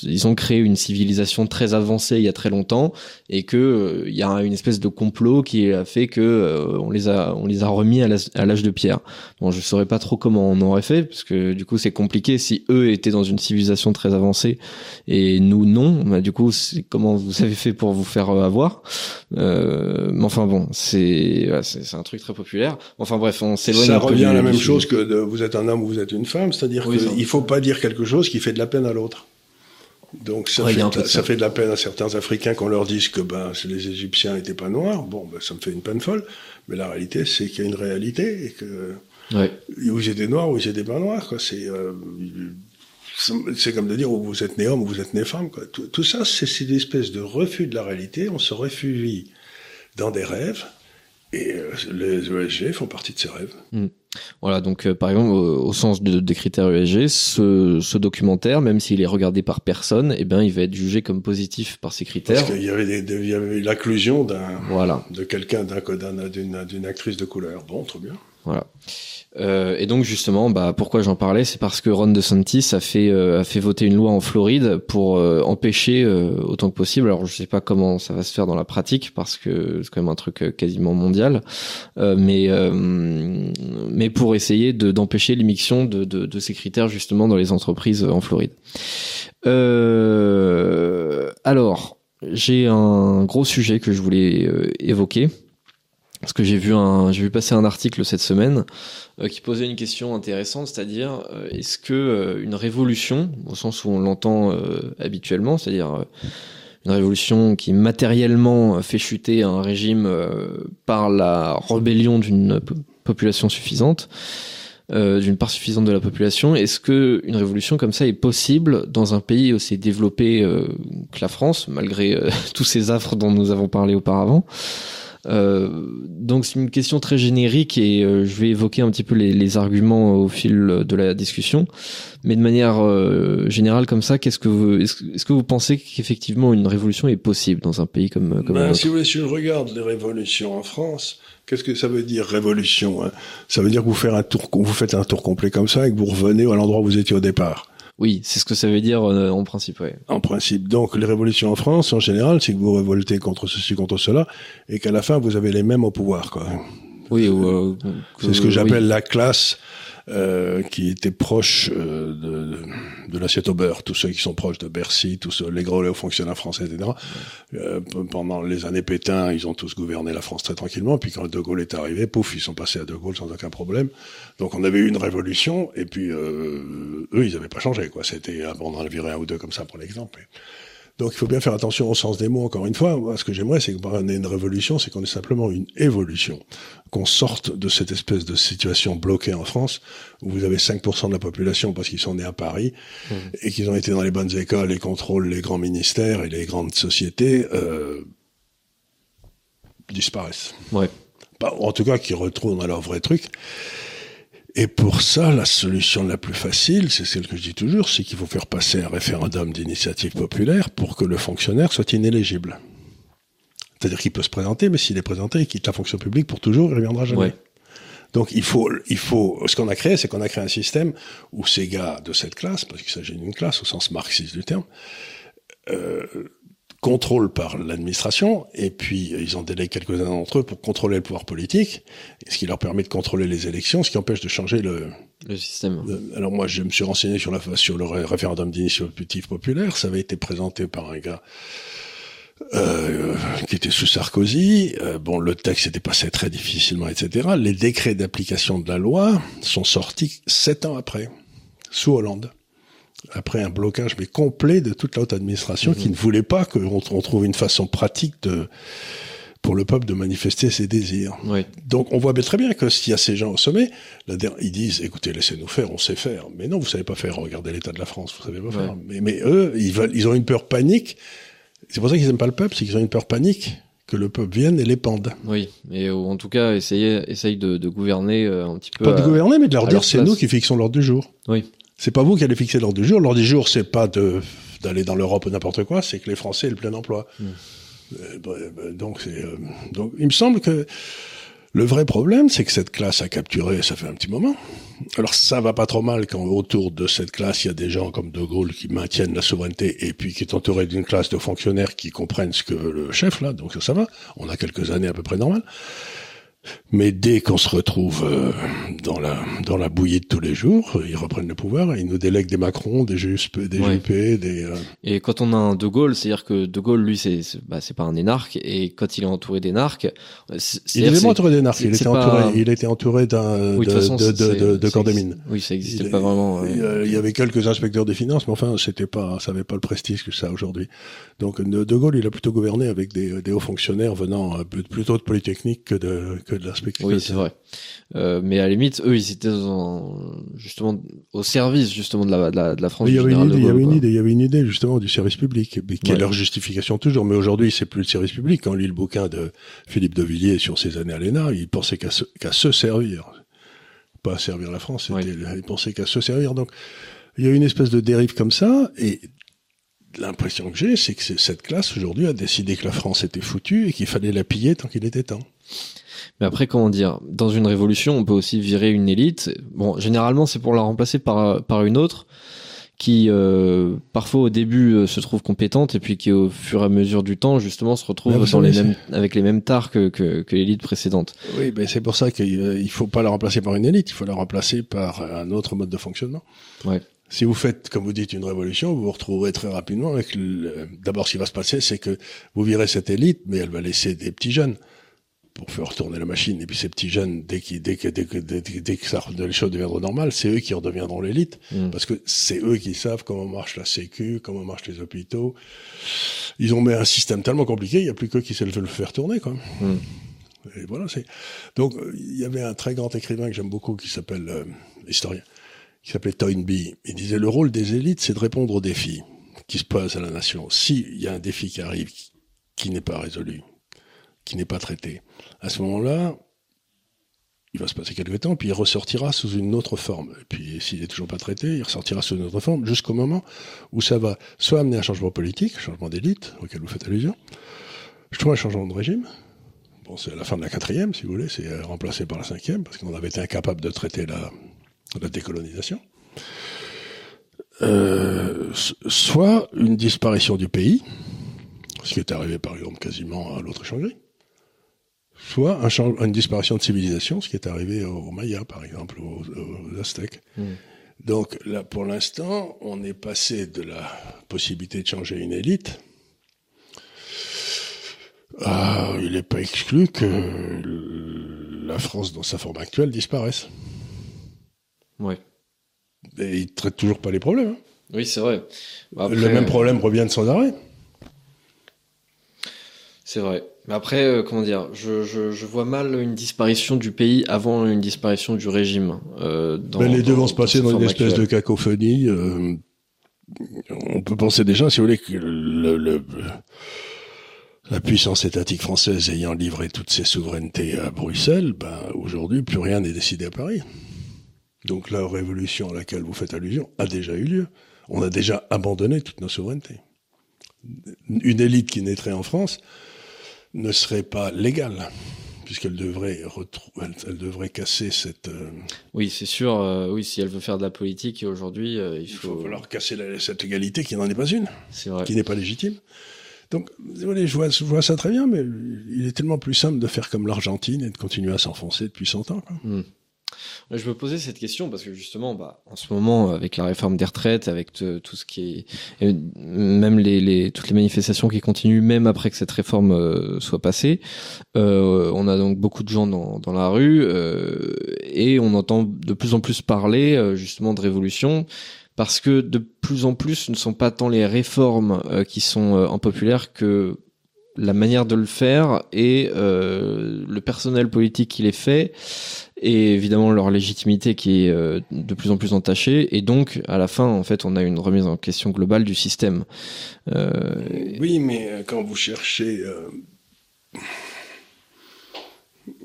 [SPEAKER 1] ils ont créé une civilisation très avancée il y a très longtemps et que il y a une espèce de complot qui a fait que on les a on les a remis à l'âge de pierre. Bon, je saurais pas trop comment on aurait fait parce que du coup c'est compliqué si eux étaient dans une civilisation très avancée et nous non. Bah, du coup, c'est comment vous avez fait pour vous faire avoir? Euh, mais enfin bon, c'est c'est un truc très populaire. Enfin bref, on s'éloigne.
[SPEAKER 2] Ça revient à la même chose que de, vous êtes un homme ou vous êtes une femme, c'est-à-dire qu'il faut pas dire quelque chose qui fait de la peine à l'autre. Donc ça, fait, ça, fait, de la peine à certains Africains qu'on leur dise que ben les Égyptiens n'étaient pas noirs. Bon, ben, ça me fait une peine folle. Mais la réalité, c'est qu'il y a une réalité et que
[SPEAKER 1] ouais.
[SPEAKER 2] où ils étaient noirs ou ils étaient pas noirs. C'est euh, c'est comme de dire où vous êtes né homme ou vous êtes né femme. Quoi. Tout, tout ça, c'est une espèce de refus de la réalité. On se réfugie dans des rêves et euh, les ESG font partie de ces rêves.
[SPEAKER 1] Hmm. Voilà, donc euh, par exemple, au, sens de, des critères ESG, ce, ce, documentaire, même s'il est regardé par personne, eh bien, il va être jugé comme positif par ces critères.
[SPEAKER 2] Parce qu'il y avait, des, il y avait l'acclusion d'un,
[SPEAKER 1] voilà.
[SPEAKER 2] de quelqu'un, d'un, d'une, d'une actrice de couleur. Bon, trop bien.
[SPEAKER 1] Voilà. Euh, et donc justement, bah pourquoi j'en parlais, c'est parce que Ron DeSantis a fait euh, a fait voter une loi en Floride pour euh, empêcher euh, autant que possible. Alors je sais pas comment ça va se faire dans la pratique parce que c'est quand même un truc quasiment mondial, mais mais pour essayer de d'empêcher l'émission de, de, de ces critères justement dans les entreprises en Floride. alors j'ai un gros sujet que je voulais évoquer parce que j'ai vu un, j'ai vu passer un article cette semaine euh, qui posait une question intéressante, c'est-à-dire euh, est-ce que euh, une révolution, au sens où on l'entend habituellement, c'est-à-dire une révolution qui matériellement fait chuter un régime par la rébellion d'une population suffisante, d'une part suffisante de la population, est-ce que une révolution comme ça est possible dans un pays aussi développé que la France, malgré <laughs> tous ces affres dont nous avons parlé auparavant? Euh, donc c'est une question très générique et euh, je vais évoquer un petit peu les, les, arguments au fil de la discussion. Mais de manière euh, générale comme ça, qu'est-ce que vous, est-ce, que vous pensez qu'effectivement une révolution est possible dans un pays comme, comme
[SPEAKER 2] ben, Si vous voulez, si je regarde les révolutions en France, qu'est-ce que ça veut dire révolution hein? Ça veut dire que vous faites un tour, vous faites un tour complet comme ça et que vous revenez à l'endroit où vous étiez au départ.
[SPEAKER 1] Oui, c'est ce que ça veut dire euh, en principe. Ouais.
[SPEAKER 2] En principe. Donc les révolutions en France, en général, c'est que vous révoltez contre ceci, contre cela, et qu'à la fin vous avez les mêmes au pouvoir. Quoi.
[SPEAKER 1] Oui. Euh,
[SPEAKER 2] c'est ce que j'appelle la classe euh, qui étaient proches euh, de, de, l'assiette au beurre, tous ceux qui sont proches de Bercy, tous les gros fonctionnaires français, etc. Euh, pendant les années Pétain, ils ont tous gouverné la France très tranquillement. Puis quand De Gaulle est arrivé, pouf, ils sont passés à De Gaulle sans aucun problème. Donc on avait eu une révolution, et puis eux, ils n'avaient pas changé. quoi. C'était, on en a viré un ou deux comme ça pour l'exemple. Donc il faut bien faire attention au sens des mots, encore une fois. Moi, ce que j'aimerais, c'est qu'on ait une révolution, c'est qu'on ait simplement une évolution. Qu'on sorte de cette espèce de situation bloquée en France, où vous avez 5% de la population parce qu'ils sont nés à Paris, mmh. et qu'ils ont été dans les bonnes écoles et contrôlent les grands ministères et les grandes sociétés, euh, disparaissent.
[SPEAKER 1] Ouais.
[SPEAKER 2] en tout cas, qu'ils retrouvent dans leur vrai truc. Et pour ça, la solution la plus facile, c'est celle que je dis toujours, c'est qu'il faut faire passer un référendum d'initiative populaire pour que le fonctionnaire soit inéligible. C'est-à-dire qu'il peut se présenter, mais s'il est présenté, il quitte la fonction publique pour toujours, il ne reviendra jamais. Donc il faut, il faut, ce qu'on a créé, c'est qu'on a créé un système où ces gars de cette classe, parce qu'il s'agit d'une classe au sens marxiste du terme, euh, contrôle par l'administration, et puis ils ont délégué quelques-uns d'entre eux pour contrôler le pouvoir politique, ce qui leur permet de contrôler les élections, ce qui empêche de changer le,
[SPEAKER 1] le système.
[SPEAKER 2] alors moi, je me suis renseigné sur, la, sur le référendum d'initiative populaire, ça avait été présenté par un gars euh, qui était sous Sarkozy. Euh, bon, le texte était passé très difficilement, etc. Les décrets d'application de la loi sont sortis sept ans après, sous Hollande après un blocage mais complet de toute la haute administration qui mhm. ne voulait pas qu'on trouve une façon pratique de pour le peuple de manifester ses désirs. Donc on voit bien très bien que s'il y a ces gens au sommet, ils disent écoutez laissez-nous faire, on sait faire. Mais non, vous savez pas faire. Regardez l'état de la France, vous savez pas faire. Mais, mais eux, ils veulent, ils ont une peur panique. C'est pour ça qu'ils aiment pas le peuple, c'est qu'ils ont une peur panique que le peuple vienne et les pende.
[SPEAKER 1] Oui, et en tout cas, essayer, essaye de, de gouverner euh, un petit peu.
[SPEAKER 2] Pas de gouverner, mais de leur dire c'est nous qui fixons l'ordre du jour.
[SPEAKER 1] Oui.
[SPEAKER 2] C'est pas vous qui allez fixer l'ordre du jour. L'ordre du jour, c'est pas de d'aller dans l'Europe ou n'importe quoi, c'est que les Français aient le plein emploi. Hmm. Euh, bah, bah, donc, euh, donc, il me semble que le vrai problème, c'est que cette classe a capturé, ça fait un petit moment. Alors, ça va pas trop mal quand autour de cette classe, il y a des gens comme De Gaulle qui maintiennent la souveraineté et puis qui est entouré d'une classe de fonctionnaires qui comprennent ce que le chef, là, donc ça, ça va. On a quelques années à peu près normales. Mais dès qu'on se retrouve euh, dans la dans la bouillie de tous les jours, ils reprennent le pouvoir et ils nous délèguent des Macron, des Juppé, des des. Euh,
[SPEAKER 1] et quand on a un De Gaulle, c'est-à-dire que De Gaulle, lui, c'est bah, c'est pas un énarque et quand il est entouré d'énarques,
[SPEAKER 2] il est vraiment entouré d'énarques. Il était entouré, il était entouré d'un de, de, de, de, corps de mine.
[SPEAKER 1] Oui, ça existait pas vraiment.
[SPEAKER 2] Il y avait quelques inspecteurs des finances, mais enfin, c'était pas, ça avait pas le prestige que ça aujourd'hui. Donc De Gaulle, il a plutôt gouverné avec des, des hauts fonctionnaires venant euh, plutôt de Polytechnique que de que de l'aspect
[SPEAKER 1] oui, c'est vrai. Euh, mais à la limite, eux, ils étaient justement au service justement de la, de la, de la France.
[SPEAKER 2] Il y, avait une idée, il y avait une idée, il y avait une idée justement du service public, qui est leur justification toujours? Mais aujourd'hui, c'est plus le service public. Quand on lit le bouquin de Philippe de Villiers sur ses années à l'ENA, il pensait qu'à se, qu'à se servir, pas à servir la France. Il pensait qu'à se servir. Donc, il y a une espèce de dérive comme ça, et l'impression que j'ai, c'est que cette classe aujourd'hui a décidé que la France était foutue et qu'il fallait la piller tant qu'il était temps.
[SPEAKER 1] Mais après, comment dire, dans une révolution, on peut aussi virer une élite. Bon, généralement, c'est pour la remplacer par par une autre qui euh, parfois au début euh, se trouve compétente et puis qui au fur et à mesure du temps justement se retrouve dans les mêmes, avec les mêmes tares que, que, que l'élite précédente.
[SPEAKER 2] Oui, ben c'est pour ça qu'il euh, faut pas la remplacer par une élite, il faut la remplacer par un autre mode de fonctionnement.
[SPEAKER 1] Ouais.
[SPEAKER 2] Si vous faites, comme vous dites, une révolution, vous vous retrouverez très rapidement avec. D'abord, ce qui va se passer, c'est que vous virez cette élite, mais elle va laisser des petits jeunes pour faire tourner la machine. Et puis ces petits jeunes, dès, dès, que, dès, que, dès, dès que ça, les choses deviendront normales, c'est eux qui redeviendront l'élite.
[SPEAKER 1] Mm.
[SPEAKER 2] Parce que c'est eux qui savent comment marche la sécu, comment marchent les hôpitaux. Ils ont mis un système tellement compliqué, il n'y a plus que qui sait le faire tourner. Quoi.
[SPEAKER 1] Mm.
[SPEAKER 2] Et voilà, c'est... Donc il y avait un très grand écrivain que j'aime beaucoup qui s'appelle, euh, historien, qui s'appelait Toynbee. Il disait, le rôle des élites, c'est de répondre aux défis qui se posent à la nation. S'il y a un défi qui arrive, qui, qui n'est pas résolu, qui n'est pas traité, à ce moment-là, il va se passer quelques temps, puis il ressortira sous une autre forme. Et puis, s'il est toujours pas traité, il ressortira sous une autre forme, jusqu'au moment où ça va soit amener un changement politique, un changement d'élite, auquel vous faites allusion, soit un changement de régime. Bon, c'est à la fin de la quatrième, si vous voulez, c'est remplacé par la cinquième, parce qu'on avait été incapable de traiter la, décolonisation. Euh, soit une disparition du pays, ce qui est arrivé par exemple quasiment à l'Autriche-Hongrie, soit un une disparition de civilisation, ce qui est arrivé aux Mayas par exemple, aux, aux Aztèques.
[SPEAKER 1] Mm.
[SPEAKER 2] Donc là, pour l'instant, on est passé de la possibilité de changer une élite. Ah, il n'est pas exclu que la France, dans sa forme actuelle, disparaisse.
[SPEAKER 1] Ouais.
[SPEAKER 2] Et il ne traite toujours pas les problèmes. Hein.
[SPEAKER 1] Oui, c'est vrai.
[SPEAKER 2] Après, le même problème revient sans arrêt.
[SPEAKER 1] C'est vrai. Mais après, euh, comment dire, je, je, je, vois mal une disparition du pays avant une disparition du régime. Euh, dans,
[SPEAKER 2] ben les deux vont se passer dans, une espèce de cacophonie. Euh, on peut penser déjà, si vous voulez, que le, le, la puissance étatique française ayant livré toutes ses souverainetés à Bruxelles, ben aujourd'hui, plus rien n'est décidé à Paris. Donc la révolution à laquelle vous faites allusion a déjà eu lieu. On a déjà abandonné toutes nos souverainetés. Une élite qui naîtrait en France ne serait pas légale, puisqu'elle devrait elle, elle, devrait casser cette. Euh...
[SPEAKER 1] Oui, c'est sûr. Euh, oui, si elle veut faire de la politique aujourd'hui, euh, il,
[SPEAKER 2] il
[SPEAKER 1] faut...
[SPEAKER 2] faut falloir casser la, cette égalité qui n'en est pas une,
[SPEAKER 1] vrai.
[SPEAKER 2] qui n'est pas légitime. Donc, désolé, je vois, je vois ça très bien, mais il est tellement plus simple de faire comme l'Argentine et de continuer à s'enfoncer depuis 100 ans. Quoi.
[SPEAKER 1] Mm. Je me posais cette question parce que justement, bah, en ce moment, avec la réforme des retraites, avec tout ce qui est, même les, les, toutes les manifestations qui continuent, même après que cette réforme euh, soit passée, euh, on a donc beaucoup de gens dans, dans la rue euh, et on entend de plus en plus parler euh, justement de révolution parce que de plus en plus, ce ne sont pas tant les réformes euh, qui sont impopulaires que la manière de le faire et le personnel politique qui les fait et évidemment leur légitimité qui est euh, de plus en plus entachée et donc à la fin en fait on a une remise en question globale du système
[SPEAKER 2] euh... oui mais quand vous cherchez euh...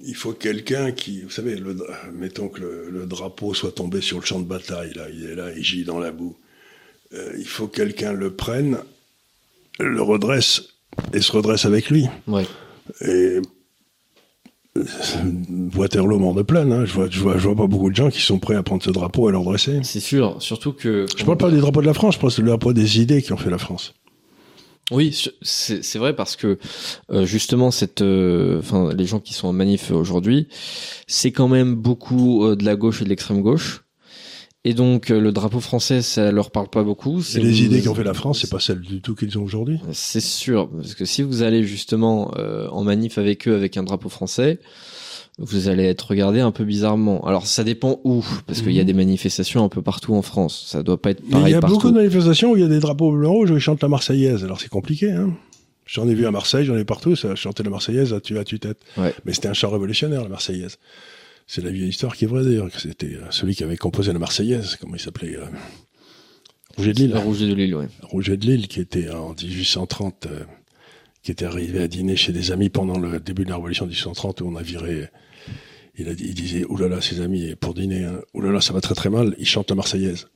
[SPEAKER 2] il faut quelqu'un qui vous savez le, mettons que le, le, drapeau soit tombé sur le champ de bataille là il est là il gît dans la boue euh, il faut quelqu'un le prenne le redresse et se redresse avec lui.
[SPEAKER 1] Ouais.
[SPEAKER 2] Et Waterloo mort de pleine. Hein. Je, vois, je, vois, je vois pas beaucoup de gens qui sont prêts à prendre ce drapeau et à.
[SPEAKER 1] C'est sûr, surtout que.
[SPEAKER 2] Je parle pas des drapeaux de la France, je parle du drapeau des idées qui ont fait la France.
[SPEAKER 1] Oui, c'est vrai parce que euh, justement cette, enfin euh, les gens qui sont en manif aujourd'hui, c'est quand même beaucoup euh, de la gauche et de l'extrême gauche. Et donc euh, le drapeau français, ça leur parle pas beaucoup.
[SPEAKER 2] Et les idées qui ont fait la France, c'est pas celles du tout qu'ils ont aujourd'hui.
[SPEAKER 1] C'est sûr, parce que si vous allez justement euh, en manif avec eux avec un drapeau français, vous allez être regardé un peu bizarrement. Alors ça dépend où, parce qu'il mmh. y a des manifestations un peu partout en France. Ça doit pas être pareil
[SPEAKER 2] il y a
[SPEAKER 1] partout.
[SPEAKER 2] beaucoup de manifestations où il y a des drapeaux blancs rouges où ils chantent la Marseillaise. Alors c'est compliqué. Hein J'en ai vu à Marseille, j'en ai partout. Ça chantait la Marseillaise à tu à tu tête.
[SPEAKER 1] Ouais.
[SPEAKER 2] Mais c'était un chant révolutionnaire la Marseillaise. C'est la vieille histoire qui est vraie d'ailleurs, que c'était celui qui avait composé la Marseillaise, comment il s'appelait euh, Rouget de Lille.
[SPEAKER 1] Rouget de Lille, oui.
[SPEAKER 2] Rouget de Lille, qui était en 1830, euh, qui était arrivé à dîner chez des amis pendant le début de la Révolution de 1830, où on a viré. Il, a, il disait, oulala, ses amis, pour dîner, hein, oulala, ça va très très mal, il chante la Marseillaise.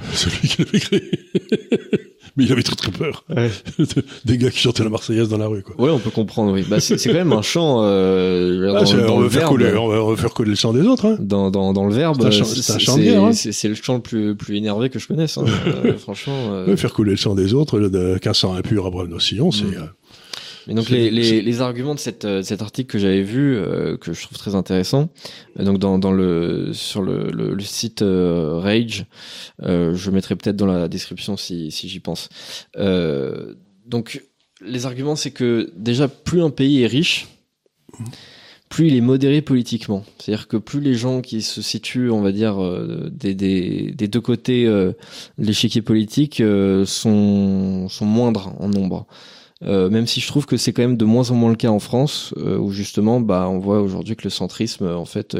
[SPEAKER 2] <laughs> Celui qui l'avait créé. <laughs> mais il avait très très peur.
[SPEAKER 1] Ouais. <laughs>
[SPEAKER 2] Des gars qui chantaient la Marseillaise dans la rue, quoi.
[SPEAKER 1] Ouais, on peut comprendre, oui. Bah, c'est quand même un chant, euh,
[SPEAKER 2] ah,
[SPEAKER 1] dans, dans
[SPEAKER 2] on,
[SPEAKER 1] le
[SPEAKER 2] veut faire
[SPEAKER 1] verbe.
[SPEAKER 2] couler, on, faire couler le sang des autres, hein.
[SPEAKER 1] Dans, dans, dans le verbe.
[SPEAKER 2] C'est un chant- c'est un chant de guerre, hein.
[SPEAKER 1] C'est le chant le plus, plus énervé que je connaisse, hein. <laughs> Euh, franchement. euh,
[SPEAKER 2] Ouais, faire couler le sang des autres, de, qu'un sang impur abreuve nos sillons, c'est,
[SPEAKER 1] Mm.
[SPEAKER 2] euh,
[SPEAKER 1] Mais donc les,
[SPEAKER 2] c'est-
[SPEAKER 1] les, les arguments de cette, euh, cet article que j'avais vu, euh, que je trouve très intéressant, euh, donc dans, dans le sur le, le, le site euh, Rage, euh, je mettrai peut-être dans la description si, si j'y pense. Donc les arguments, c'est que déjà plus un pays est riche, plus il est modéré politiquement. C'est-à-dire que plus les gens qui se situent, on va dire, euh, des, des, des, deux côtés euh, de l'échiquier politique euh, sont, sont moindres en nombre. Même si je trouve que c'est quand même de moins en moins le cas en France, où justement, bah, on voit aujourd'hui que le centrisme, en fait,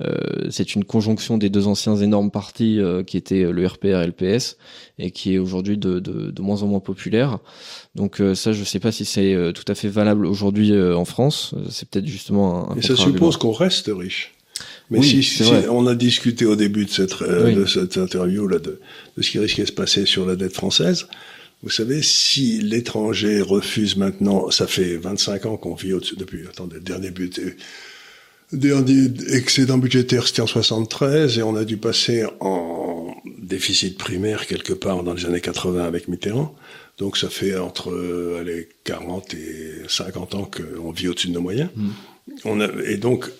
[SPEAKER 1] euh, c'est une conjonction des deux anciens énormes partis euh, qui étaient le RPR et le PS et qui est aujourd'hui de, de, de, moins en moins populaire. Donc euh, ça, je sais pas si c'est tout à fait valable aujourd'hui en France. C'est peut-être justement un.
[SPEAKER 2] Et ça suppose qu'on reste riche. Mais si, si on a discuté au début de cette, de cette interview là de, de, ce qui risquait de se passer sur la dette française, vous savez, si l'étranger refuse maintenant, ça fait 25 ans qu'on vit au-dessus depuis, attendez, le dernier but, Dernier excédent budgétaire, c'était en 73, et on a dû passer en déficit primaire quelque part dans les années 80 avec Mitterrand. Donc ça fait entre allez, 40 et 50 ans qu'on vit au-dessus de nos moyens. Mm. On a, et donc,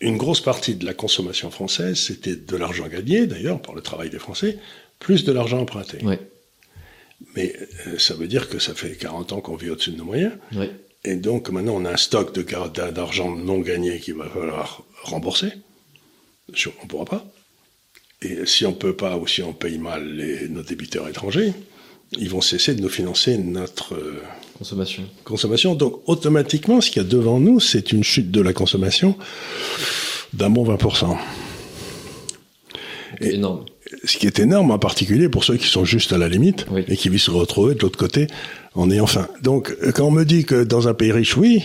[SPEAKER 2] une grosse partie de la consommation française, c'était de l'argent gagné, d'ailleurs, par le travail des Français, plus de l'argent emprunté.
[SPEAKER 1] Ouais.
[SPEAKER 2] Mais euh, ça veut dire que ça fait 40 ans qu'on vit au-dessus de nos moyens.
[SPEAKER 1] Ouais.
[SPEAKER 2] Et donc maintenant, on a un stock de d'argent non gagné qu'il va falloir rembourser. On ne pourra pas. Et si on ne peut pas ou si on paye mal les, nos débiteurs étrangers, ils vont cesser de nous financer notre euh,
[SPEAKER 1] consommation.
[SPEAKER 2] consommation. Donc automatiquement, ce qu'il y a devant nous, c'est une chute de la consommation d'un bon 20%.
[SPEAKER 1] C'est énorme
[SPEAKER 2] ce qui est énorme en particulier pour ceux qui sont juste à la limite et qui vont se retrouver de l'autre côté en ayant faim. Donc quand on me dit que dans un pays riche, oui,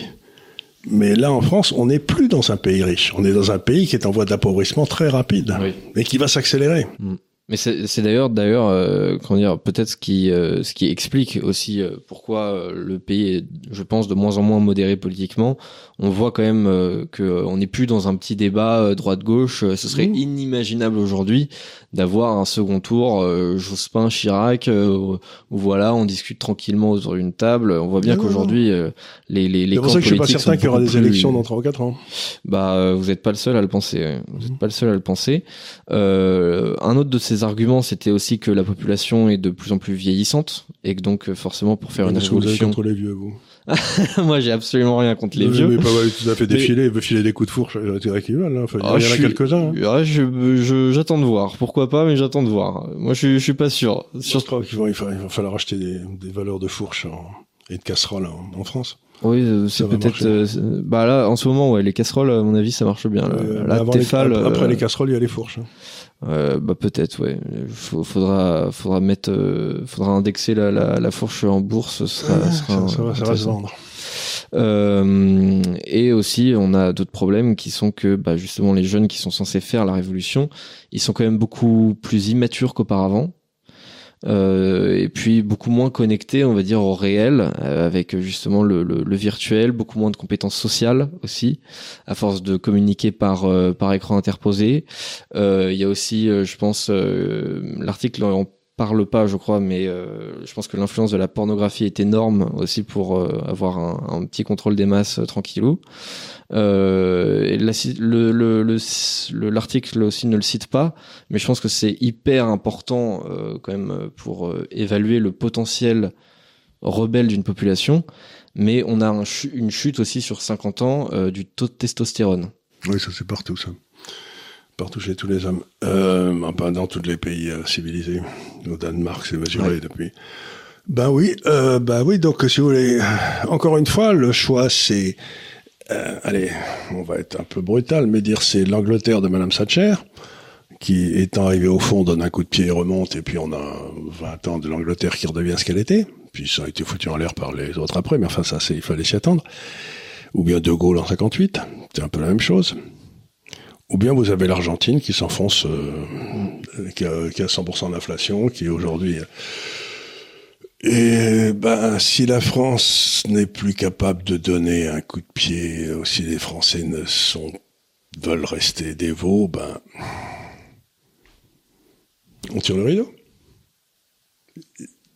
[SPEAKER 2] mais là en France, on n'est plus dans un pays riche. On est dans un pays qui est en voie d'appauvrissement très rapide et qui va s'accélérer.
[SPEAKER 1] Mm. Mais c'est d'ailleurs, d'ailleurs, euh, comment dire, peut-être ce qui, euh, ce qui explique aussi euh, pourquoi euh, le pays est, je pense, de moins en moins modéré politiquement. On voit quand même euh, que on n'est plus dans un petit débat droite-gauche. Ce serait mmh. inimaginable aujourd'hui d'avoir un second tour Jospin, Chirac, où voilà, on discute tranquillement autour d'une table. On voit bien qu'aujourd'hui, les les les.
[SPEAKER 2] C'est pour ça que je suis pas certain qu'il y aura des élections dans 3 ou 4 ans.
[SPEAKER 1] Bah, vous n'êtes pas le seul à le penser. Vous n'êtes pas le seul à le penser. un autre de ces arguments, c'était aussi que la population est de plus en plus vieillissante et que donc euh, forcément pour faire une révolution.
[SPEAKER 2] contre les vieux, vous? <laughs>
[SPEAKER 1] Moi, j'ai absolument rien contre les vieux.
[SPEAKER 2] Mais pas mal, tout à fait défiler, il veut filer des coups de fourche, c'est qui veulent. Hein. Enfin, ah, il y en a quelques-uns.
[SPEAKER 1] Hein. Ah, je, j'attends de voir. Pourquoi pas, mais j'attends de voir. Moi, je, je suis pas sûr.
[SPEAKER 2] Sur... Je crois qu'il va, il va, falloir acheter des, des valeurs de fourche et de casseroles en, en France.
[SPEAKER 1] Oui, euh, c'est peut-être. Euh, bah là, en ce moment, ouais, les casseroles, à mon avis, ça marche bien.
[SPEAKER 2] Là, après, les casseroles, il y a les fourches.
[SPEAKER 1] Euh, bah peut-être, ouais. Faudra, faudra mettre, euh, faudra indexer la, la, la, fourche en bourse. Sera,
[SPEAKER 2] ça, va, ça, va, se vendre.
[SPEAKER 1] Euh, et aussi, on a d'autres problèmes qui sont que, bah, justement, les jeunes qui sont censés faire la révolution, ils sont quand même beaucoup plus immatures qu'auparavant. Euh, et puis beaucoup moins connecté, on va dire, au réel, euh, avec justement le, le, le, virtuel, beaucoup moins de compétences sociales aussi, à force de communiquer par euh, par écran interposé. Il y a aussi, je pense, l'article en parle pas, je crois, mais je pense que l'influence de la pornographie est énorme aussi pour avoir un, petit contrôle des masses tranquillou. Euh, l'article aussi ne le cite pas, mais je pense que c'est hyper important euh, quand même pour euh, évaluer le potentiel rebelle d'une population. Mais on a une chute aussi sur 50 ans euh, du taux de testostérone.
[SPEAKER 2] Oui, ça c'est partout ça. Partout chez tous les hommes. Euh, enfin, dans tous les pays civilisés. Au Danemark, c'est mesuré depuis. Ben oui, euh, ben oui. Donc, si vous voulez, encore une fois, le choix, c'est euh, allez, on va être un peu brutal, mais dire c'est l'Angleterre de Madame Thatcher, qui étant arrivée au fond donne un coup de pied et remonte, et puis on a 20 ans de l'Angleterre qui redevient ce qu'elle était, puis ça a été foutu en l'air par les autres après, mais enfin ça c'est, il fallait s'y attendre. Ou bien De Gaulle en 58, c'est un peu la même chose. Ou bien vous avez l'Argentine qui s'enfonce, euh, qui, a, qui a 100% d'inflation, qui aujourd'hui et ben, si la France n'est plus capable de donner un coup de pied, si les Français ne sont veulent rester des veaux, ben, on tire le rideau.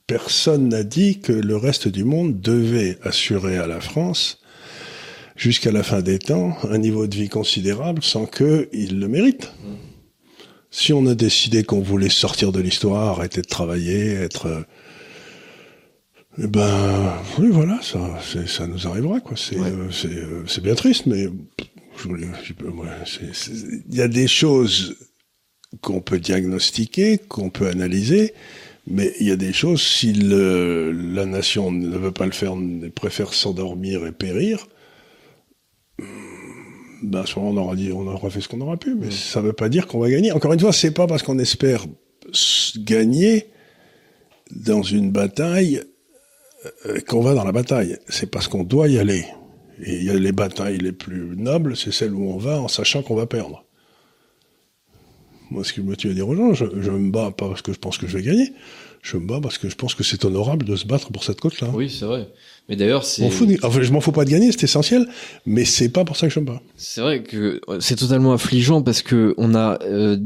[SPEAKER 2] Personne n'a dit que le reste du monde devait assurer à la France, jusqu'à la fin des temps, un niveau de vie considérable sans qu'il le mérite. Si on a décidé qu'on voulait sortir de l'histoire, arrêter de travailler, être Eh ben, oui, voilà, ça, ça nous arrivera, quoi. C'est,
[SPEAKER 1] Ouais.
[SPEAKER 2] euh, c'est, euh, c'est bien triste, mais il y a des choses qu'on peut diagnostiquer, qu'on peut analyser, mais il y a des choses, si le, la nation ne veut pas le faire, préfère s'endormir et périr, ben à ce moment, on aura dit, on aura fait ce qu'on aura pu, mais ça veut pas dire qu'on va gagner. Encore une fois, c'est pas parce qu'on espère gagner dans une bataille euh, qu'on va dans la bataille. C'est parce qu'on doit y aller. Et il y a les batailles les plus nobles, c'est celles où on va en sachant qu'on va perdre. Moi, ce qui me tue à dire aux gens, je, je me bats pas parce que je pense que je vais gagner. Je me bats parce que je pense que c'est honorable de se battre pour cette côte-là.
[SPEAKER 1] Oui, c'est vrai. Mais d'ailleurs, c'est
[SPEAKER 2] m'en fous de- enfin, je m'en fous pas de gagner, c'est essentiel, mais c'est pas pour ça que je me bats.
[SPEAKER 1] c'est vrai que c'est totalement affligeant parce que on a euh,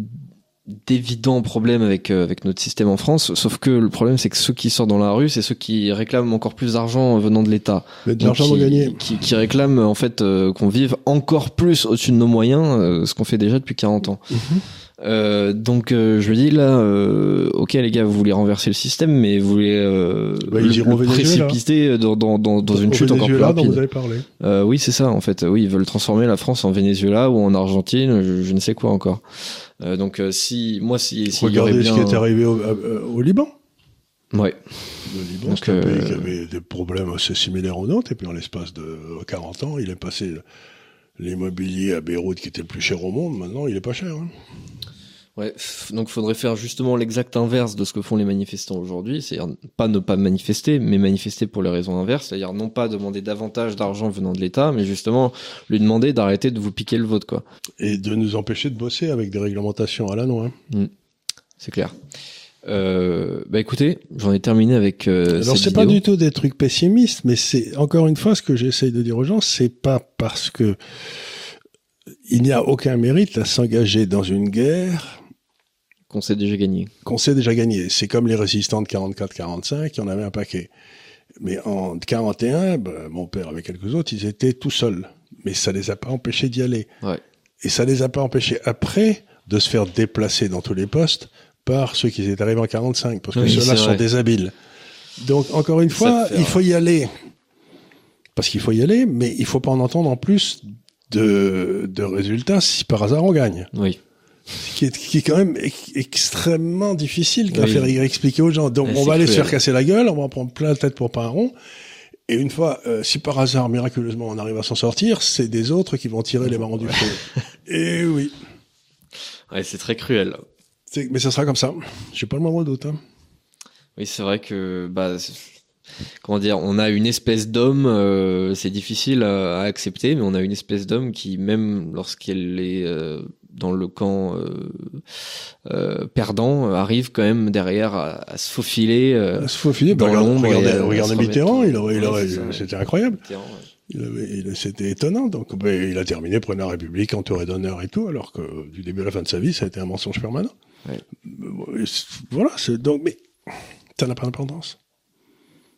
[SPEAKER 1] d'évidents problèmes avec euh, avec notre système en France. Sauf que le problème, c'est que ceux qui sortent dans la rue, c'est ceux qui réclament encore plus d'argent venant de l'État.
[SPEAKER 2] Mais de l'argent gagner.
[SPEAKER 1] Qui, qui réclament en fait euh, qu'on vive encore plus au-dessus de nos moyens, euh, ce qu'on fait déjà depuis 40 ans.
[SPEAKER 2] Mhm.
[SPEAKER 1] Euh, donc euh, je me dis là, euh, ok les gars, vous voulez renverser le système, mais vous voulez
[SPEAKER 2] Bah,
[SPEAKER 1] le,
[SPEAKER 2] au Venezuela.
[SPEAKER 1] précipiter dans, dans, dans, dans une
[SPEAKER 2] Au
[SPEAKER 1] chute encore plus
[SPEAKER 2] Venezuela
[SPEAKER 1] rapide.
[SPEAKER 2] vous avez parlé.
[SPEAKER 1] Oui, c'est ça en fait. Oui, ils veulent transformer la France en Venezuela ou en Argentine, je, je ne sais quoi encore. Donc si moi si s'il y aurait
[SPEAKER 2] Regardez
[SPEAKER 1] bien
[SPEAKER 2] ce qui est arrivé au, au Liban.
[SPEAKER 1] ouais
[SPEAKER 2] Le Liban, c'est un pays qui avait des problèmes assez similaires aux nôtres, et puis en l'espace de 40 ans, il est passé l'immobilier à Beyrouth qui était le plus cher au monde, maintenant il est pas cher. hein.
[SPEAKER 1] Ouais donc faudrait faire justement l'exact inverse de ce que font les manifestants aujourd'hui, c'est-à-dire pas ne pas manifester, mais manifester pour les raisons inverses, c'est-à-dire non pas demander davantage d'argent venant de l'État, mais justement lui demander d'arrêter de vous piquer le vote quoi.
[SPEAKER 2] Et de nous empêcher de bosser avec des réglementations à la noix. hein.
[SPEAKER 1] C'est clair. Euh, bah écoutez, j'en ai terminé avec. Euh,
[SPEAKER 2] Alors c'est pas du tout des trucs pessimistes, mais c'est encore une fois ce que j'essaye de dire aux gens, c'est pas parce que il n'y a aucun mérite à s'engager dans une guerre
[SPEAKER 1] qu'on s'est déjà gagné.
[SPEAKER 2] qu'on sait déjà gagner. C'est comme les résistants de 44-45, il y en avait un paquet. Mais en 41, ben, mon père avec quelques autres, ils étaient tout seuls. Mais ça les a pas empêchés d'y aller.
[SPEAKER 1] Ouais.
[SPEAKER 2] Et ça les a pas empêchés après de se faire déplacer dans tous les postes par ceux qui étaient arrivés en 45, parce que
[SPEAKER 1] Oui,
[SPEAKER 2] ceux-là sont des habiles. Donc, encore une fois, il faut y aller. Parce qu'il faut y aller, mais il faut pas en entendre en plus de, de résultats si par hasard on gagne.
[SPEAKER 1] Oui.
[SPEAKER 2] Qui est, qui est quand même ex- extrêmement difficile à
[SPEAKER 1] Oui.
[SPEAKER 2] faire expliquer aux gens. Donc, on va aller se
[SPEAKER 1] cruel.
[SPEAKER 2] faire casser la gueule, on va en prendre plein la tête pour pas un rond. Et une fois, euh, si par hasard, miraculeusement, on arrive à s'en sortir, c'est des autres qui vont tirer les marrons du feu. <laughs> Et oui.
[SPEAKER 1] Ouais, c'est très cruel.
[SPEAKER 2] Mais ça sera comme ça. J'ai pas le moindre doute. Hein.
[SPEAKER 1] Oui, c'est vrai que bah comment dire, on a une espèce d'homme, euh, c'est difficile à, à accepter, mais on a une espèce d'homme qui même lorsqu'elle est euh, dans le camp euh, euh, perdant, euh, arrive quand même derrière à, à se faufiler. euh,
[SPEAKER 2] Se faufiler,
[SPEAKER 1] Dans
[SPEAKER 2] bah,
[SPEAKER 1] l'ombre
[SPEAKER 2] regardez, regardez
[SPEAKER 1] à
[SPEAKER 2] Mitterrand, il aurait, il aurait, c'était incroyable. C'était étonnant. Donc, ben, il a terminé de la République, entouré d'honneur et tout, alors que du début à la fin de sa vie, ça a été un mensonge permanent.
[SPEAKER 1] Ouais.
[SPEAKER 2] Voilà, donc, mais ça n'a pas d'importance.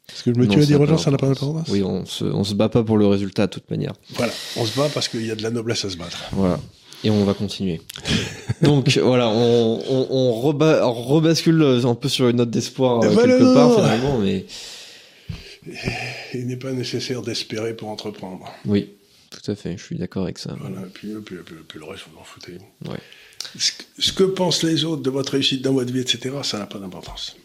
[SPEAKER 2] Parce que je me
[SPEAKER 1] Non,
[SPEAKER 2] tue à dire aux gens, ça n'a pas
[SPEAKER 1] d'importance.
[SPEAKER 2] d'importance?
[SPEAKER 1] Oui, on se, on se bat pas pour le résultat de toute manière.
[SPEAKER 2] Voilà, on se bat parce qu'il y a de la noblesse à se battre.
[SPEAKER 1] Voilà. Et on va continuer. Donc <laughs> voilà, on, on, on, reba- on rebascule un peu sur une note d'espoir euh, quelque part finalement, mais
[SPEAKER 2] Il n'est pas nécessaire d'espérer pour entreprendre.
[SPEAKER 1] oui, tout à fait, je suis d'accord avec ça.
[SPEAKER 2] Voilà, et puis, puis, puis, puis le reste, vous en foutez.
[SPEAKER 1] Ouais.
[SPEAKER 2] Ce, que- ce que pensent les autres de votre réussite dans votre vie, etc., ça n'a pas d'importance.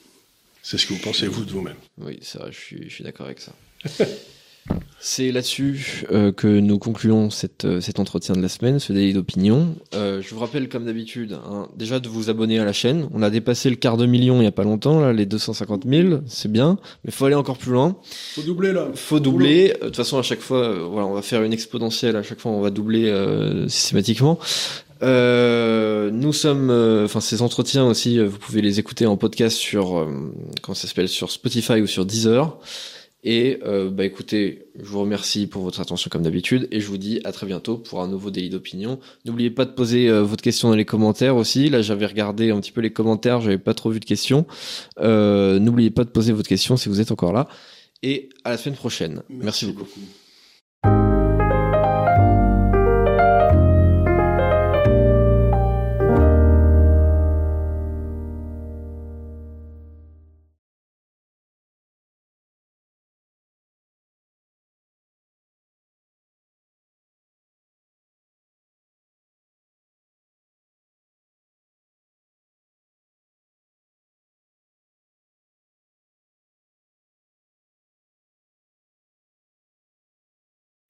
[SPEAKER 2] C'est ce que vous pensez vous de vous-même.
[SPEAKER 1] Oui, c'est vrai, je suis, je suis d'accord avec ça. <laughs> C'est là-dessus euh, que nous concluons cette, euh, cet entretien de la semaine, ce délit d'opinion. Euh, je vous rappelle, comme d'habitude, hein, déjà de vous abonner à la chaîne. On a dépassé le quart de million il y a pas longtemps, là, les 250 000, c'est bien, mais faut aller encore plus loin.
[SPEAKER 2] Faut doubler là.
[SPEAKER 1] Faut doubler. Euh, De toute façon, à chaque fois, euh, voilà, on va faire une exponentielle. À chaque fois, on va doubler euh, systématiquement. Euh, nous sommes, euh, enfin, ces entretiens aussi, euh, vous pouvez les écouter en podcast sur, euh, comment ça s'appelle, sur Spotify ou sur Deezer. Et euh, bah écoutez, je vous remercie pour votre attention comme d'habitude et je vous dis à très bientôt pour un nouveau délit d'opinion. N'oubliez pas de poser euh, votre question dans les commentaires aussi. Là, j'avais regardé un petit peu les commentaires, j'avais pas trop vu de questions. Euh, N'oubliez pas de poser votre question si vous êtes encore là. Et à la semaine prochaine. Merci beaucoup.